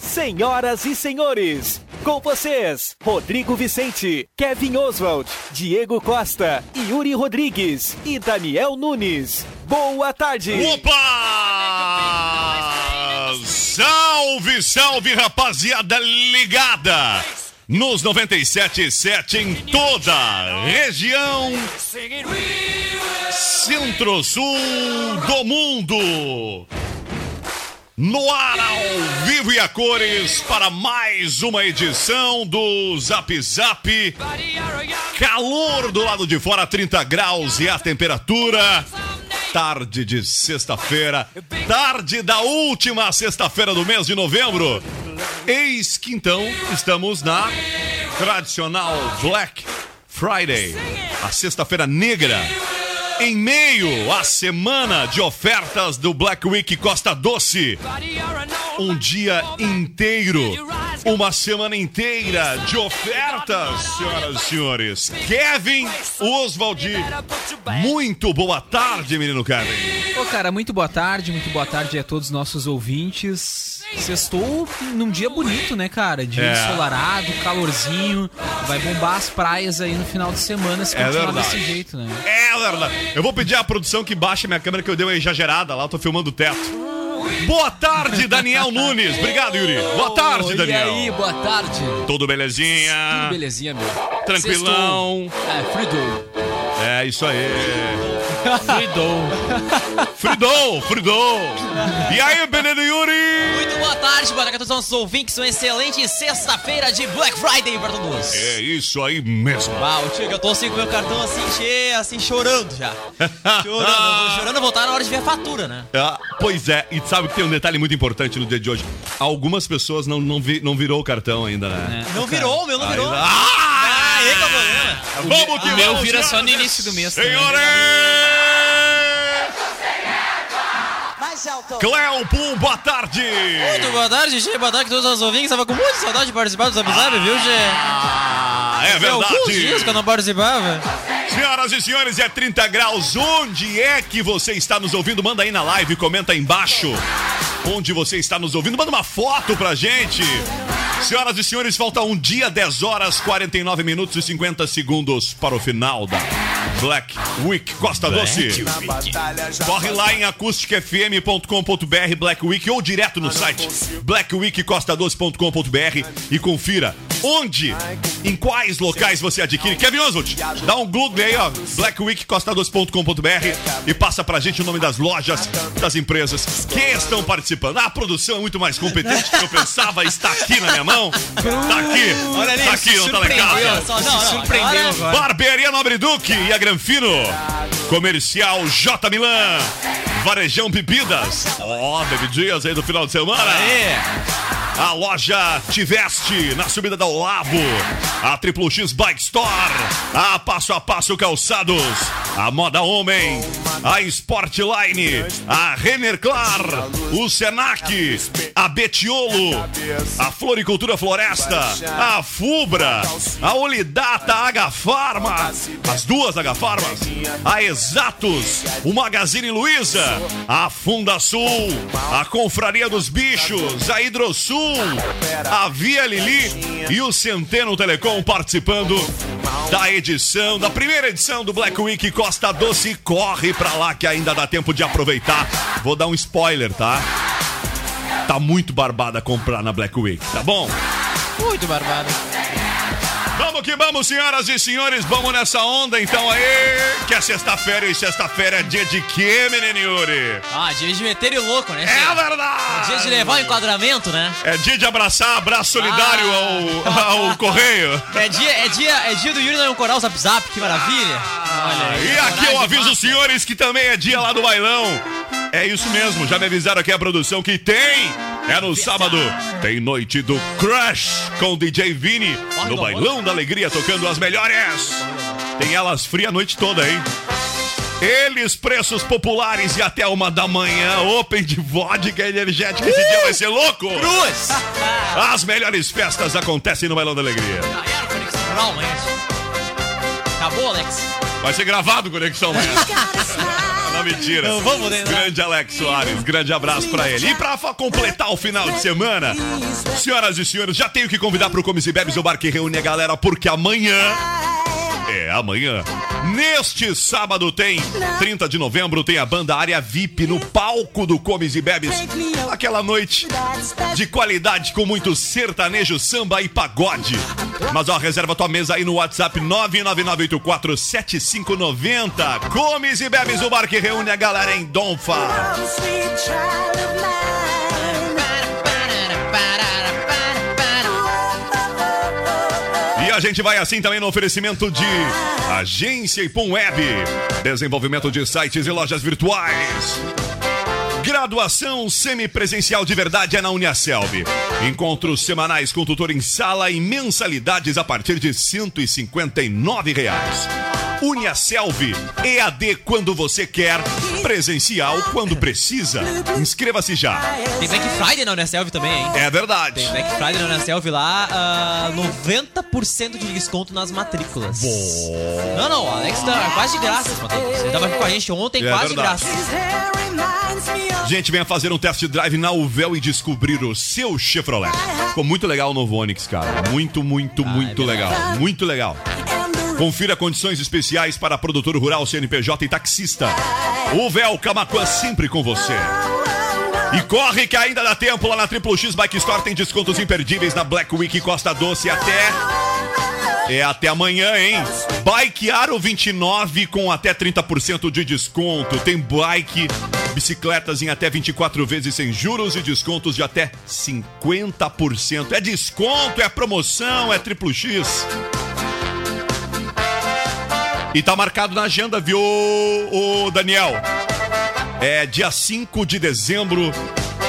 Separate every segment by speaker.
Speaker 1: Senhoras e senhores, com vocês, Rodrigo Vicente, Kevin Oswald, Diego Costa, Yuri Rodrigues e Daniel Nunes. Boa tarde!
Speaker 2: Opa! Salve, salve, rapaziada ligada! Nos 97.7 em toda a região centro-sul do mundo. No ar, ao vivo e a cores, para mais uma edição do Zap Zap. Calor do lado de fora, 30 graus e a temperatura. Tarde de sexta-feira, tarde da última sexta-feira do mês de novembro. Eis que então estamos na tradicional Black Friday, a sexta-feira negra em meio à semana de ofertas do Black Week Costa Doce. Um dia inteiro, uma semana inteira de ofertas, senhoras e senhores. Kevin Oswald, muito boa tarde, menino Kevin.
Speaker 3: Ô, cara, muito boa tarde, muito boa tarde a todos os nossos ouvintes. Sextou num dia bonito, né, cara? Dia
Speaker 2: É.
Speaker 3: ensolarado, calorzinho. Vai bombar as praias aí no final de semana se
Speaker 2: É
Speaker 3: continuar
Speaker 2: verdade.
Speaker 3: desse jeito, né?
Speaker 2: É verdade. Eu vou pedir à produção que baixe minha câmera que eu dei uma exagerada lá, eu tô filmando o teto. Boa tarde, Daniel Nunes. Obrigado, Yuri. Boa tarde,
Speaker 4: E
Speaker 2: Daniel.
Speaker 4: aí, boa tarde.
Speaker 2: Tudo belezinha?
Speaker 4: Tudo belezinha, meu.
Speaker 2: Tranquilão.
Speaker 4: Sextou. É, Frido.
Speaker 2: É isso aí.
Speaker 3: Fridou.
Speaker 2: Fridou, Fridou. E aí, Benedito Yuri?
Speaker 5: Muito boa tarde, boa tarde a todos os nossos ouvintes. Uma excelente sexta-feira de Black Friday para todos.
Speaker 2: É isso aí mesmo.
Speaker 5: Uau, Tiga, eu tô assim com meu cartão assim, che... assim chorando já. Chorando, chorando, estar na hora de ver a fatura, né?
Speaker 2: Ah, pois é, e sabe que tem um detalhe muito importante no dia de hoje. Algumas pessoas não, não, vi- não virou o cartão ainda, né?
Speaker 5: Não virou, meu não virou.
Speaker 2: Ainda-
Speaker 5: Ah, aí que é.
Speaker 2: Vamos que
Speaker 3: O meu vira só no início do mês também.
Speaker 2: Senhores!
Speaker 6: Mais
Speaker 2: Cleo Pum, boa tarde!
Speaker 5: Muito boa tarde, Che. Boa tarde a todos os ouvintes. Tava com muita saudade de participar do Zap Zap, viu, Che?
Speaker 2: Ah, é
Speaker 5: Tem alguns dias
Speaker 2: verdade!
Speaker 5: que eu não participava.
Speaker 2: Senhoras e senhores, é 30 graus. Onde é que você está nos ouvindo? Manda aí na live, comenta aí embaixo. Onde você está nos ouvindo? Manda uma foto pra gente. Senhoras e senhores, falta um dia, 10 horas, 49 minutos e 50 segundos para o final da Black Week. Costa Doce. Corre lá em acusticfm.com.br Black Week ou direto no site blackweekcostadoce.com.br e confira onde, em quais locais você adquire. Kevin Oswald, dá um Google aí, ó, blackweekcostadoce.com.br e passa pra gente o nome das lojas, das empresas que estão participando. Ah, a produção é muito mais competente do que eu pensava, está aqui na minha mão. Tá aqui,
Speaker 5: Olha ali,
Speaker 2: tá aqui, não tá casa.
Speaker 5: só- não, não,
Speaker 3: Surpreendeu
Speaker 5: agora-
Speaker 3: agora.
Speaker 2: Barbearia Nobre Duque e a Granfino. Comercial J Milan. Varejão Bebidas. Ó, bebidinhas aí do final de semana. A loja Tiveste, na subida da Olavo. A Triplo X Bike Store. A Passo a Passo Calçados. A Moda Homem. A Sportline. A Renner Clar. O Senac. A Betiolo. A Floricultura Floresta. A Fubra. A Olidata H. As duas H. A Exatos. O Magazine Luiza. A Funda Sul. A Confraria dos Bichos. A Hidrosul. A Via Lili. E o Centeno Telecom participando da edição, da primeira edição do Black Week Costa Doce. Corre pra lá que ainda dá tempo de aproveitar. Vou dar um spoiler, tá? Tá muito barbada comprar na Black Week, tá bom?
Speaker 5: Muito barbado.
Speaker 2: Vamos que vamos, senhoras e senhores, vamos nessa onda então aí, que é sexta-feira e sexta-feira é dia de quê, menino Yuri?
Speaker 5: Ah, dia de meter o louco, né?
Speaker 2: É verdade!
Speaker 5: Dia de levar o enquadramento, né?
Speaker 2: É dia de abraçar, abraço solidário
Speaker 5: Ah.
Speaker 2: ao, ao correio.
Speaker 5: É dia, é dia, é dia do Yuri não corar o zap zap, que maravilha. Aí.
Speaker 2: E aqui eu aviso os
Speaker 5: máxima.
Speaker 2: senhores que também é dia lá do bailão. É isso mesmo, já me avisaram aqui a produção que tem. É no sábado, tem noite do Crush com DJ Vini no Bailão da Alegria tocando as melhores. Tem elas fria a noite toda, hein? Eles, preços populares e até uma da manhã, open de vodka energética. Esse dia vai ser louco!
Speaker 5: Cruz!
Speaker 2: As melhores festas acontecem no Bailão da Alegria.
Speaker 5: Era conexão rural, amanhã. Acabou, Alex?
Speaker 2: Vai ser gravado Conexão Manhã. Não, mentira.
Speaker 5: Não vamos, né?
Speaker 2: Grande Alex Soares, grande abraço pra ele. E pra completar o final de semana, senhoras e senhores, já tenho que convidar pro Comes e Bebes o bar que reúne a galera, porque amanhã. É, amanhã. Neste sábado tem, 30 de novembro, tem a banda Área VIP no palco do Comes e Bebes. Aquela noite de qualidade com muito sertanejo, samba e pagode. Mas ó, reserva tua mesa aí no WhatsApp 999847590. Comes e Bebes, o bar que reúne a galera em Donfa. A gente vai assim também no oferecimento de Agência Ipum Web, desenvolvimento de sites e lojas virtuais. Graduação semipresencial de verdade é na Uniaselv. Encontros semanais com tutor em sala e mensalidades a partir de 159 reais. Uniaselv, EAD quando você quer, presencial quando precisa. Inscreva-se já.
Speaker 5: Tem Black Friday na Unicef também, hein?
Speaker 2: É verdade.
Speaker 5: Tem Black Friday na Unicef lá, ah, 90% de desconto nas matrículas. Não, não, o Alex tá quase de graça as matrículas. Ele tava aqui com a gente ontem,
Speaker 2: É
Speaker 5: quase de
Speaker 2: verdade.
Speaker 5: graça.
Speaker 2: Gente, venha fazer um test drive na Uvel e descobrir o seu Chevrolet. Ficou muito legal o novo Onix, cara. Muito, muito, muito legal. Muito legal. Confira condições especiais para produtor rural, CNPJ e taxista. Uvel Camacuã sempre com você. E corre que ainda dá tempo lá na Triple X Bike Store tem descontos imperdíveis na Black Week Costa Doce até é até amanhã, hein? Bike Aro 29 com até 30% de desconto. Tem bike, bicicletas em até 24 vezes sem juros e descontos de até 50%. É desconto, é promoção, é triplo X. E tá marcado na agenda, viu, o Daniel? É dia 5 de dezembro.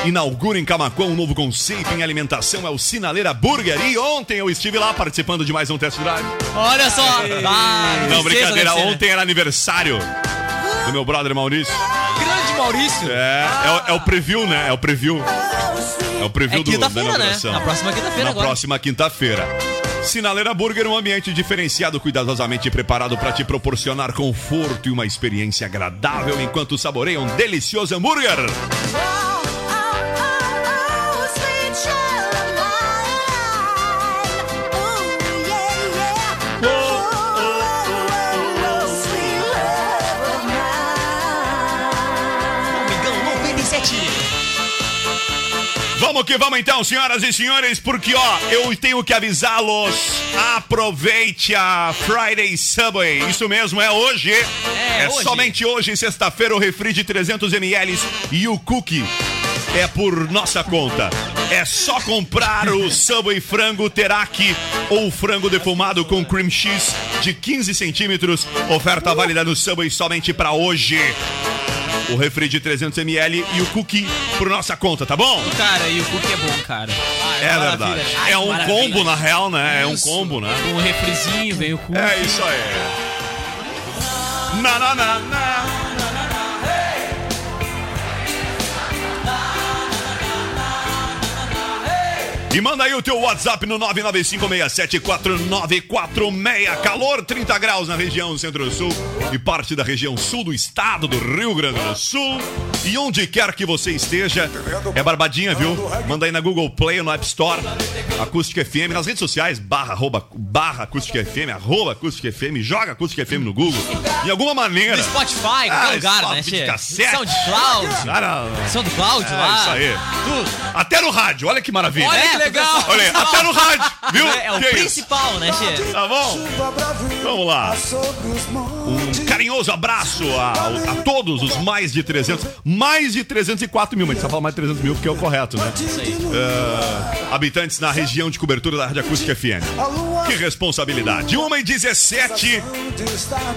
Speaker 2: Inaugura em Camacuã um novo conceito em alimentação, é o Sinaleira Burger. E ontem eu estive lá participando de mais um test drive.
Speaker 5: Olha só! Ah,
Speaker 2: Não, brincadeira,
Speaker 5: né?
Speaker 2: ontem era aniversário do meu brother Maurício.
Speaker 5: Grande Maurício!
Speaker 2: É, é, o- é o preview, né? É o preview. É o preview
Speaker 5: É
Speaker 2: do, da
Speaker 5: né?
Speaker 2: inauguração.
Speaker 5: Na próxima quinta-feira
Speaker 2: Na
Speaker 5: agora.
Speaker 2: próxima quinta-feira. Sinaleira Burger, um ambiente diferenciado, cuidadosamente preparado para te proporcionar conforto e uma experiência agradável enquanto saboreia um delicioso hambúrguer. Vamos que vamos então, senhoras e senhores, porque ó, eu tenho que avisá-los. Aproveite a Friday Subway. Isso mesmo, é hoje. É,
Speaker 5: hoje.
Speaker 2: somente hoje, sexta-feira, o refri de 300 ml e o cookie é por nossa conta. É só comprar o Subway frango teraki ou frango defumado com cream cheese de 15 centímetros. Oferta válida no Subway somente para hoje. O refri de 300ml e o cookie por nossa conta, tá bom?
Speaker 3: Cara, e o cookie é bom, cara.
Speaker 2: É
Speaker 5: maravilha.
Speaker 2: verdade.
Speaker 5: Ai,
Speaker 2: É um
Speaker 5: maravilha.
Speaker 2: combo, na real, né? É um
Speaker 3: Isso.
Speaker 2: combo, né?
Speaker 3: O refrizinho, vem o cookie.
Speaker 2: É isso aí. Na, na, na, na. E manda aí o teu WhatsApp no 995674946. Calor 30 graus na região centro-sul e parte da região sul do estado do Rio Grande do Sul. E onde quer que você esteja, é barbadinha, viu? Manda aí na Google Play no App Store, Acústica FM, nas redes sociais, barra, arroba, barra Acústica FM, arroba Acústica FM, joga Acústica FM no Google. De alguma maneira.
Speaker 5: No Spotify, qualquer
Speaker 2: Ah,
Speaker 5: lugar, né, Che?
Speaker 2: cassete.
Speaker 5: SoundCloud.
Speaker 2: Cara,
Speaker 5: SoundCloud
Speaker 2: É,
Speaker 5: lá.
Speaker 2: isso aí.
Speaker 5: Tudo.
Speaker 2: até no rádio, olha que maravilha.
Speaker 5: Olha que
Speaker 3: legal.
Speaker 2: Olha aí, até no rádio, viu?
Speaker 5: É, é o
Speaker 2: Que isso?
Speaker 5: principal, né, Tchê?
Speaker 2: Tá bom? Vamos lá. Um carinhoso abraço a, a todos os mais de 300, mais de 304 mil, mas a gente só fala mais de 300 mil porque é o correto, né?
Speaker 5: Isso aí.
Speaker 2: Ah, habitantes na região de cobertura da Rádio Acústica FM. Que responsabilidade. 1 e 17.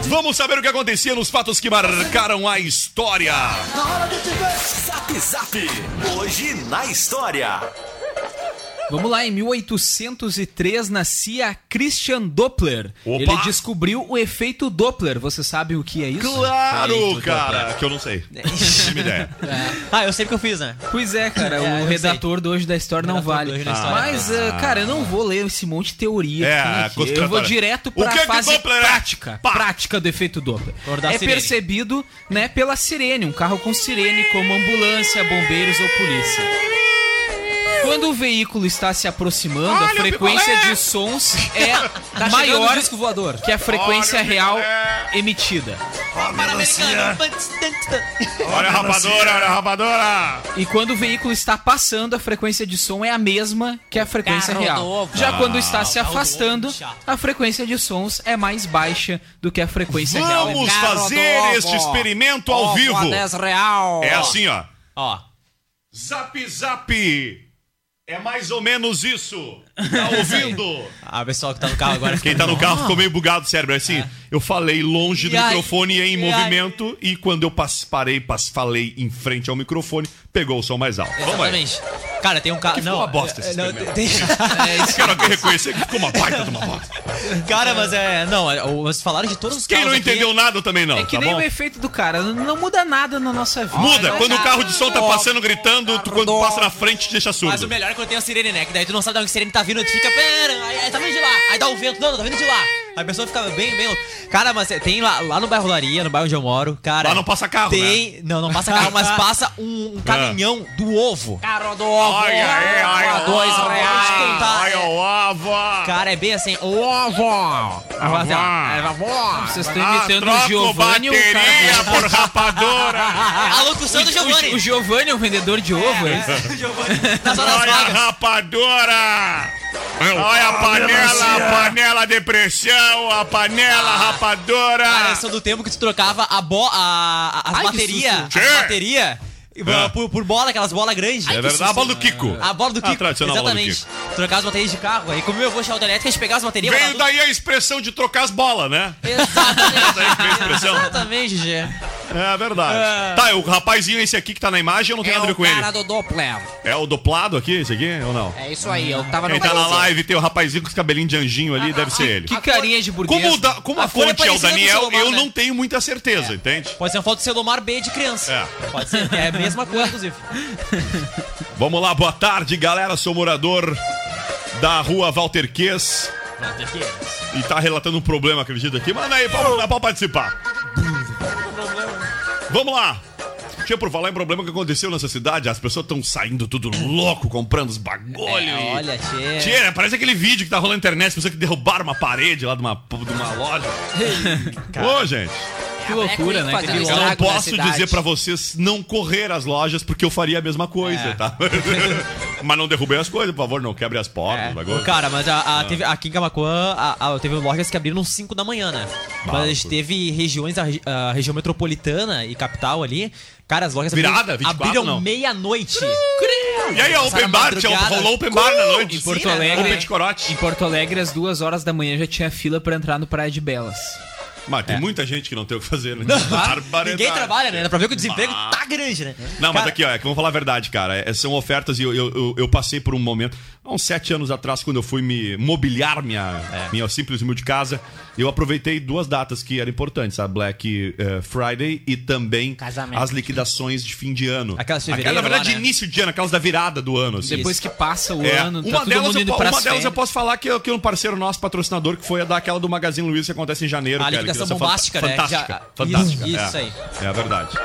Speaker 2: Vamos saber o que acontecia nos fatos que marcaram a história.
Speaker 7: Zap Zap. Hoje na história.
Speaker 3: Vamos lá, em 1803 nascia Christian Doppler.
Speaker 2: Opa!
Speaker 3: Ele descobriu o efeito Doppler. Você sabe o que é isso?
Speaker 2: Claro,
Speaker 5: Feito,
Speaker 2: cara, que eu não sei. Me ideia.
Speaker 5: Ah, eu sei que eu fiz, né?
Speaker 3: Pois é, cara,
Speaker 5: É,
Speaker 3: o redator do Hoje da História não vale.
Speaker 5: da História.
Speaker 3: Mas, ah, cara, eu não vou ler esse monte de teoria
Speaker 2: É,
Speaker 3: que aqui. Eu vou direto pra
Speaker 2: que que
Speaker 3: fase
Speaker 2: Doppler é?
Speaker 3: prática.
Speaker 2: Pá.
Speaker 3: Prática do efeito Doppler.
Speaker 5: Acordar
Speaker 3: É
Speaker 5: sirene.
Speaker 3: percebido, né, pela sirene, um carro com sirene como ambulância, bombeiros ou polícia. Quando o veículo está se aproximando, a
Speaker 2: Olha o
Speaker 3: frequência de sons é
Speaker 4: Tá
Speaker 3: maior
Speaker 4: disco voador.
Speaker 3: que a frequência
Speaker 2: Olha
Speaker 3: real
Speaker 2: picolé!
Speaker 3: emitida.
Speaker 2: Olha a rapadora, olha a rapadora.
Speaker 3: E quando o veículo está passando, a frequência de som é a mesma que a frequência
Speaker 5: Carro
Speaker 3: real.
Speaker 5: novo.
Speaker 3: Já quando
Speaker 2: Ah,
Speaker 3: está se
Speaker 5: novo,
Speaker 3: afastando, a frequência de sons é mais baixa do que a frequência real.
Speaker 2: Vamos fazer
Speaker 4: novo.
Speaker 2: este experimento ao
Speaker 4: Ovo
Speaker 2: vivo.
Speaker 4: a 10 real.
Speaker 2: É assim, ó.
Speaker 5: Ó.
Speaker 2: Zap Zap. É mais ou menos isso. Tá ouvindo?
Speaker 5: Ah, pessoal que tá no carro agora.
Speaker 2: Quem tá no carro ficou meio bugado o cérebro. É assim, eu falei longe do
Speaker 5: E aí?
Speaker 2: microfone e em
Speaker 5: E aí?
Speaker 2: movimento. E quando eu pas- parei, pas- falei em frente ao microfone, pegou o som mais alto. Vamos aí.
Speaker 5: Exatamente. Cara, tem um carro.
Speaker 2: Que
Speaker 5: Não,
Speaker 2: uma bosta esse
Speaker 5: é, não, tem...
Speaker 2: Quero aqui reconhecer que ficou uma baita de uma bosta.
Speaker 5: Cara, mas é. Não, é, vocês falaram de todos os
Speaker 2: Quem não
Speaker 5: aqui.
Speaker 2: entendeu nada também não,
Speaker 3: É que
Speaker 2: tá
Speaker 3: nem
Speaker 2: bom?
Speaker 3: o efeito do cara, não- não muda nada na nossa vida.
Speaker 2: Muda, quando o carro de som tá passando gritando, tu, quando passa na frente te deixa
Speaker 5: Mas o
Speaker 2: surdo.
Speaker 5: melhor é quando tem a sirene, né? Que daí tu não sabe de onde a sirene tá vindo, tu fica, pera, aí, aí tá vindo de lá. Aí dá o vento, não, não, tá vindo de lá. A pessoa fica bem, bem. Cara, mas é, tem lá, lá no bairro Laria, no bairro onde eu moro, cara.
Speaker 2: Lá não passa carro, né?
Speaker 5: Tem. Não, não passa carro, mas passa um, um caminhão do ovo.
Speaker 4: Carro do ovo.
Speaker 2: Olha aí, olha
Speaker 4: a
Speaker 2: o
Speaker 4: dois
Speaker 2: ovo,
Speaker 5: te contar, é.
Speaker 2: o ovo.
Speaker 5: Cara, é bem assim, o ovo.
Speaker 3: Vocês estão
Speaker 2: Ah,
Speaker 3: imitando o Giovanni ou o cara...
Speaker 2: por rapadora.
Speaker 5: A locução do Giovanni.
Speaker 3: O, o Giovanni é o vendedor de ovo, é isso?
Speaker 5: Nas horas
Speaker 2: Olha a rapadora. Olha a panela, a panela de pressão, a panela rapadora.
Speaker 5: Cara, esse é do tempo que tu trocava a bo a, a- as
Speaker 3: Ai, que
Speaker 5: baterias.
Speaker 3: susto.
Speaker 5: As baterias.
Speaker 2: Ah.
Speaker 5: Por, por bola, aquelas bolas grandes.
Speaker 2: É verdade, a bola do Kiko.
Speaker 5: A bola do
Speaker 2: A
Speaker 5: Kiko.
Speaker 2: tradicional bola do
Speaker 5: Exatamente. Trocar as baterias de carro. Aí, como meu avô tinha autoelétrica, a gente pegava as baterias.
Speaker 2: Veio daí a expressão de trocar as bolas, né?
Speaker 5: tudo- Exatamente.
Speaker 2: A.
Speaker 5: Exatamente, GG.
Speaker 2: É verdade. Tá, o rapazinho esse aqui que tá na imagem, eu não tenho
Speaker 4: É
Speaker 2: nada a ver
Speaker 4: o
Speaker 2: com ele.
Speaker 4: cara do Doppler.
Speaker 2: É o duplado aqui, esse aqui, ou não?
Speaker 4: É isso aí, eu tava no
Speaker 2: Quem tá na live tem o rapazinho com os cabelinhos de anjinho ali, deve ser ele.
Speaker 3: Que carinha de burguês.
Speaker 2: Como, o da- como a,
Speaker 5: A é
Speaker 2: fonte é o
Speaker 5: o
Speaker 2: Daniel,
Speaker 5: Selomar,
Speaker 2: eu
Speaker 5: né?
Speaker 2: não tenho muita certeza, entende?
Speaker 5: Pode ser uma foto do Selomar B de criança.
Speaker 2: É.
Speaker 5: Pode ser. É a mesma coisa, inclusive.
Speaker 2: Vamos lá, boa tarde, galera. Sou morador da rua Walter Ques e tá relatando um problema, acredito aqui. Manda aí, dá pra participar. Vamos lá. Tinha por falar em problema que aconteceu nessa cidade, as pessoas estão saindo tudo louco, comprando os bagulho.
Speaker 5: É, olha, tchê.
Speaker 2: Tchê, né? parece aquele vídeo que tá rolando na internet, as pessoas que derrubaram uma parede lá de uma, de uma loja. Ô, gente.
Speaker 3: Que loucura, né? Que
Speaker 2: Eu não posso dizer pra vocês não correr às lojas, porque eu faria a mesma coisa,
Speaker 5: É.
Speaker 2: tá? Mas não derrubem as coisas, por favor, não quebre as portas,
Speaker 5: É.
Speaker 2: o bagulho.
Speaker 5: Cara, mas a, a- teve, aqui em Camacuã a, a- teve lojas que abriram 5 da manhã, né? Mas a gente teve regiões, a, regi- a região metropolitana e capital ali. Cara, as lojas
Speaker 2: Virada,
Speaker 5: abriram,
Speaker 2: 24
Speaker 5: abriram
Speaker 2: não?
Speaker 5: meia-noite.
Speaker 2: E aí, a Open Bar, tinha, rolou Open Bar na noite.
Speaker 3: Em Porto
Speaker 5: Sim, né?
Speaker 3: Alegre,
Speaker 2: Open de corote.
Speaker 3: em Porto Alegre, às duas horas da manhã já tinha fila pra entrar no Praia de Belas.
Speaker 2: Mas tem muita gente que não tem o que fazer, né?
Speaker 5: Ninguém trabalha, né? Dá pra ver que o desemprego
Speaker 2: Mas-
Speaker 5: tá grande, né?
Speaker 2: Não, mas
Speaker 5: Cara,
Speaker 2: aqui, ó, é que vamos falar a verdade, cara. É, são ofertas e eu, eu, eu, eu passei por um momento, há uns sete anos atrás, quando eu fui me mobiliar minha,
Speaker 5: É.
Speaker 2: minha simples humilde casa, eu aproveitei duas datas que eram importantes, a Black eh, Friday e também
Speaker 4: Casamento.
Speaker 2: as liquidações de fim de ano.
Speaker 5: Aquelas de
Speaker 2: Aquela,
Speaker 5: fevereiro
Speaker 2: na verdade,
Speaker 5: lá, né?
Speaker 2: início de ano, aquelas da virada do ano. assim.
Speaker 3: Depois que passa o
Speaker 2: É,
Speaker 3: ano, tá
Speaker 2: uma
Speaker 3: todo
Speaker 2: delas,
Speaker 3: mundo
Speaker 2: eu,
Speaker 3: indo
Speaker 2: po-
Speaker 3: pra
Speaker 2: uma delas eu
Speaker 3: férias.
Speaker 2: posso falar que, que um parceiro nosso, patrocinador, que foi a daquela do Magazine Luiza que acontece em janeiro.
Speaker 5: A
Speaker 2: que é fan-
Speaker 5: bombástica, né?
Speaker 2: Fantástica.
Speaker 5: Já-
Speaker 2: fantástica.
Speaker 5: Isso,
Speaker 2: é,
Speaker 5: isso aí.
Speaker 2: É a verdade.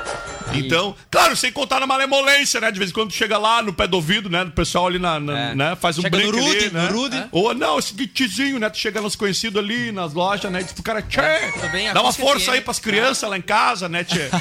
Speaker 2: Então, claro, sem contar na malemolência, né? De vez em quando tu chega lá no pé do ouvido, né? O pessoal ali na, na- né? faz um
Speaker 5: Chega no
Speaker 2: brinco ali, né?
Speaker 5: no Rude.
Speaker 2: Ou não, esse guitizinho, né? Tu chega nos conhecidos ali nas lojas, né? Diz pro cara, tchê,
Speaker 3: bem,
Speaker 2: dá uma força aí pras crianças lá em casa, né, tchê?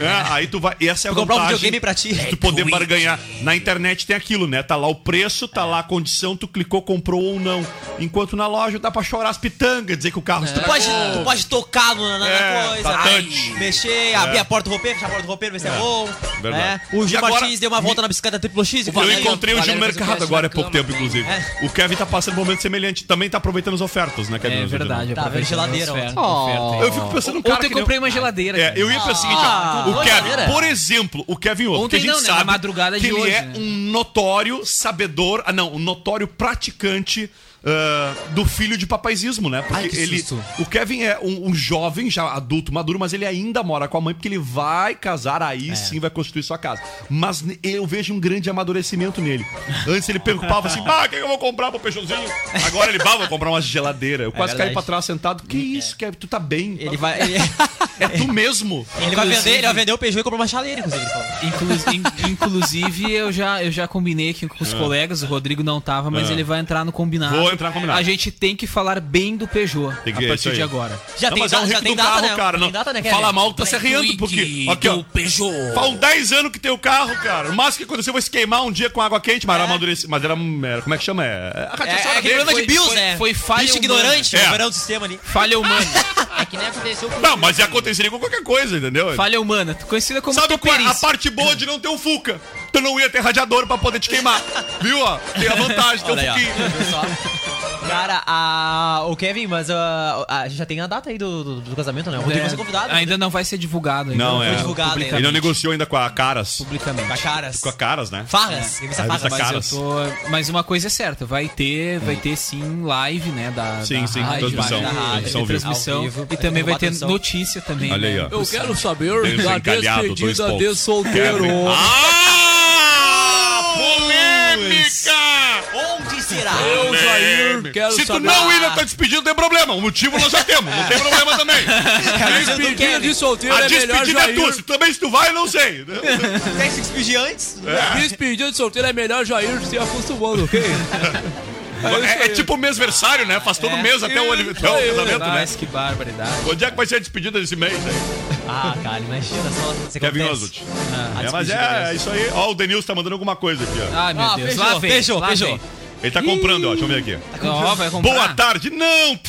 Speaker 2: É, aí tu vai. E essa é a
Speaker 5: comprar um
Speaker 2: vantagem
Speaker 5: videogame pra ti.
Speaker 2: tu poder barganhar. Na internet tem aquilo, né? Tá lá o preço, tá lá a condição, tu clicou, comprou ou não. Enquanto na loja dá pra chorar as pitangas, dizer que o carro
Speaker 5: Tu
Speaker 2: estragou.
Speaker 5: pode, tu pode tocar na, na
Speaker 2: É,
Speaker 5: coisa,
Speaker 2: tá touch.
Speaker 5: mexer, abrir a porta do roupeiro, fechar a porta do roupeiro, ver se é, bom.
Speaker 2: verdade.
Speaker 5: né? O Gil
Speaker 2: agora-
Speaker 5: Martins deu uma volta na bicicleta triplo X. e
Speaker 2: Eu encontrei o Gil no mercado agora há pouco tempo, inclusive.
Speaker 5: É.
Speaker 2: O Kevin tá passando um momento semelhante. Também tá aproveitando as ofertas, né, Kevin?
Speaker 3: É verdade.
Speaker 2: né?
Speaker 5: Tá, veio
Speaker 3: aproveitando
Speaker 5: geladeira,
Speaker 2: Eu fico pensando no
Speaker 3: Ontem
Speaker 2: cara
Speaker 3: eu comprei uma geladeira.
Speaker 2: É, eu ia pensar o seguinte, o Kevin, por exemplo, o Kevin Ovo,
Speaker 3: Ontem
Speaker 2: que a gente
Speaker 3: né,
Speaker 2: sabe
Speaker 3: madrugada
Speaker 2: que
Speaker 3: de
Speaker 2: ele é
Speaker 3: né?
Speaker 2: um notório sabedor, ah não, um notório praticante ah, do filho de papaizismo, né? Porque
Speaker 5: Ai, que
Speaker 2: ele,
Speaker 5: susto.
Speaker 2: o Kevin é um, um jovem, já adulto, maduro, mas ele ainda mora com a mãe porque ele vai casar,
Speaker 5: É.
Speaker 2: aí sim vai constituir sua casa. Mas eu vejo um grande amadurecimento nele. Antes ele preocupava assim, ah, o que eu vou comprar pro Peixãozinho? Agora ele vai, vou comprar uma geladeira. Eu quase caí
Speaker 5: verdade.
Speaker 2: pra trás sentado. Que isso, Kevin? Tu tá bem?
Speaker 5: Ele vai, ele,
Speaker 2: É tu mesmo?
Speaker 5: ele vai vender, ele vai vender o Peugeot e comprar uma chaleira, inclusive. ele falou.
Speaker 3: Inclu- in- inclusive, eu já, eu já combinei aqui com os colegas, o Rodrigo não tava, mas
Speaker 2: Ah.
Speaker 3: ele vai entrar no combinado.
Speaker 2: Vou entrar no combinado.
Speaker 3: A gente tem que falar bem do Peugeot
Speaker 2: Tem que-
Speaker 3: a
Speaker 2: isso
Speaker 3: partir de agora.
Speaker 5: Já
Speaker 2: não,
Speaker 5: tem,
Speaker 2: mas é um
Speaker 5: já tem
Speaker 2: do
Speaker 5: data,
Speaker 2: carro,
Speaker 5: né?
Speaker 2: cara. Não,
Speaker 5: data, né,
Speaker 2: fala mal, tá se arreando, porque. Aqui, ó.
Speaker 4: Peugeot.
Speaker 2: Faz uns 10 anos que tem o carro, cara. O máximo que aconteceu foi se queimar um dia com água quente, mas era amadurecido. Mas era, era- Como é que chama? É, a
Speaker 5: É, é problema
Speaker 2: Foi-
Speaker 5: de
Speaker 3: foi-
Speaker 5: né?
Speaker 3: foi falha
Speaker 5: Bicho ignorante,
Speaker 2: É.
Speaker 5: o verão do sistema ali.
Speaker 3: Falha humana.
Speaker 4: É que nem aconteceu com
Speaker 2: Não, mas ia aconteceria com qualquer coisa, entendeu?
Speaker 3: Falha humana. Conhecida como
Speaker 2: Sabe qual é a parte boa de não ter um Fuca? Tu não ia ter radiador pra poder te queimar. Viu, ó? Tem a vantagem ter um. Fuquinho.
Speaker 5: Cara, a... o Kevin, mas ah, a gente já tem a data aí do, do, do casamento, né? O Rodrigo vai ser convidado.
Speaker 3: Ainda não vai ser divulgado. Ainda
Speaker 2: Não,
Speaker 5: foi
Speaker 2: é.
Speaker 5: divulgado ainda.
Speaker 2: Ele não negociou ainda com a Caras.
Speaker 3: Publicamente.
Speaker 5: Com a caras.
Speaker 2: Com a Caras, né?
Speaker 5: Farras. Revista
Speaker 2: É,
Speaker 5: Farras.
Speaker 2: revista
Speaker 3: Mas,
Speaker 2: Caras.
Speaker 3: eu tô... mas uma coisa é certa, vai ter, vai ter sim live, né? Da,
Speaker 2: Sim,
Speaker 3: da
Speaker 2: sim,
Speaker 3: rádio,
Speaker 2: transmissão.
Speaker 3: da rádio,
Speaker 2: Transmissão
Speaker 5: vivo.
Speaker 3: E também vai ter
Speaker 5: Atenção.
Speaker 3: notícia também.
Speaker 2: Olha aí,
Speaker 3: né?
Speaker 2: ó.
Speaker 4: Eu quero saber da despedida de solteiro.
Speaker 2: Kevin. Ah! Polêmica!
Speaker 5: Será?
Speaker 4: Eu, Jair, quero
Speaker 2: Se tu
Speaker 4: saber.
Speaker 2: não ir na tua despedida, não tem problema. O motivo nós já temos. Não tem problema também.
Speaker 4: Despedida de solteiro
Speaker 2: A
Speaker 4: é melhor
Speaker 2: despedida é tua.
Speaker 4: Jair.
Speaker 2: Se também se tu vai, eu não sei.
Speaker 5: Tem que se despedir antes?
Speaker 4: Despedida de solteiro é melhor Jair se acostumando, ok?
Speaker 2: É, é tipo mêsversário, né? Faz todo mês até o, até o
Speaker 4: aí.
Speaker 2: casamento, né?
Speaker 3: Mas que barbaridade.
Speaker 2: Onde é que vai ser a despedida desse mês aí?
Speaker 5: Ah, cara, imagina só. Você
Speaker 2: Kevin. Oswald.
Speaker 5: A
Speaker 2: É, mas é, é isso aí. Ó, o Denilson tá mandando alguma coisa aqui, ó.
Speaker 3: Ai, meu
Speaker 5: Ah,
Speaker 3: Deus.
Speaker 5: Peugeot,
Speaker 3: lá vem,
Speaker 5: Peugeot,
Speaker 3: lá vem.
Speaker 2: Ele tá comprando, ó. Deixa eu ver aqui.
Speaker 3: Ó, vai comprar.
Speaker 2: Boa tarde. Não!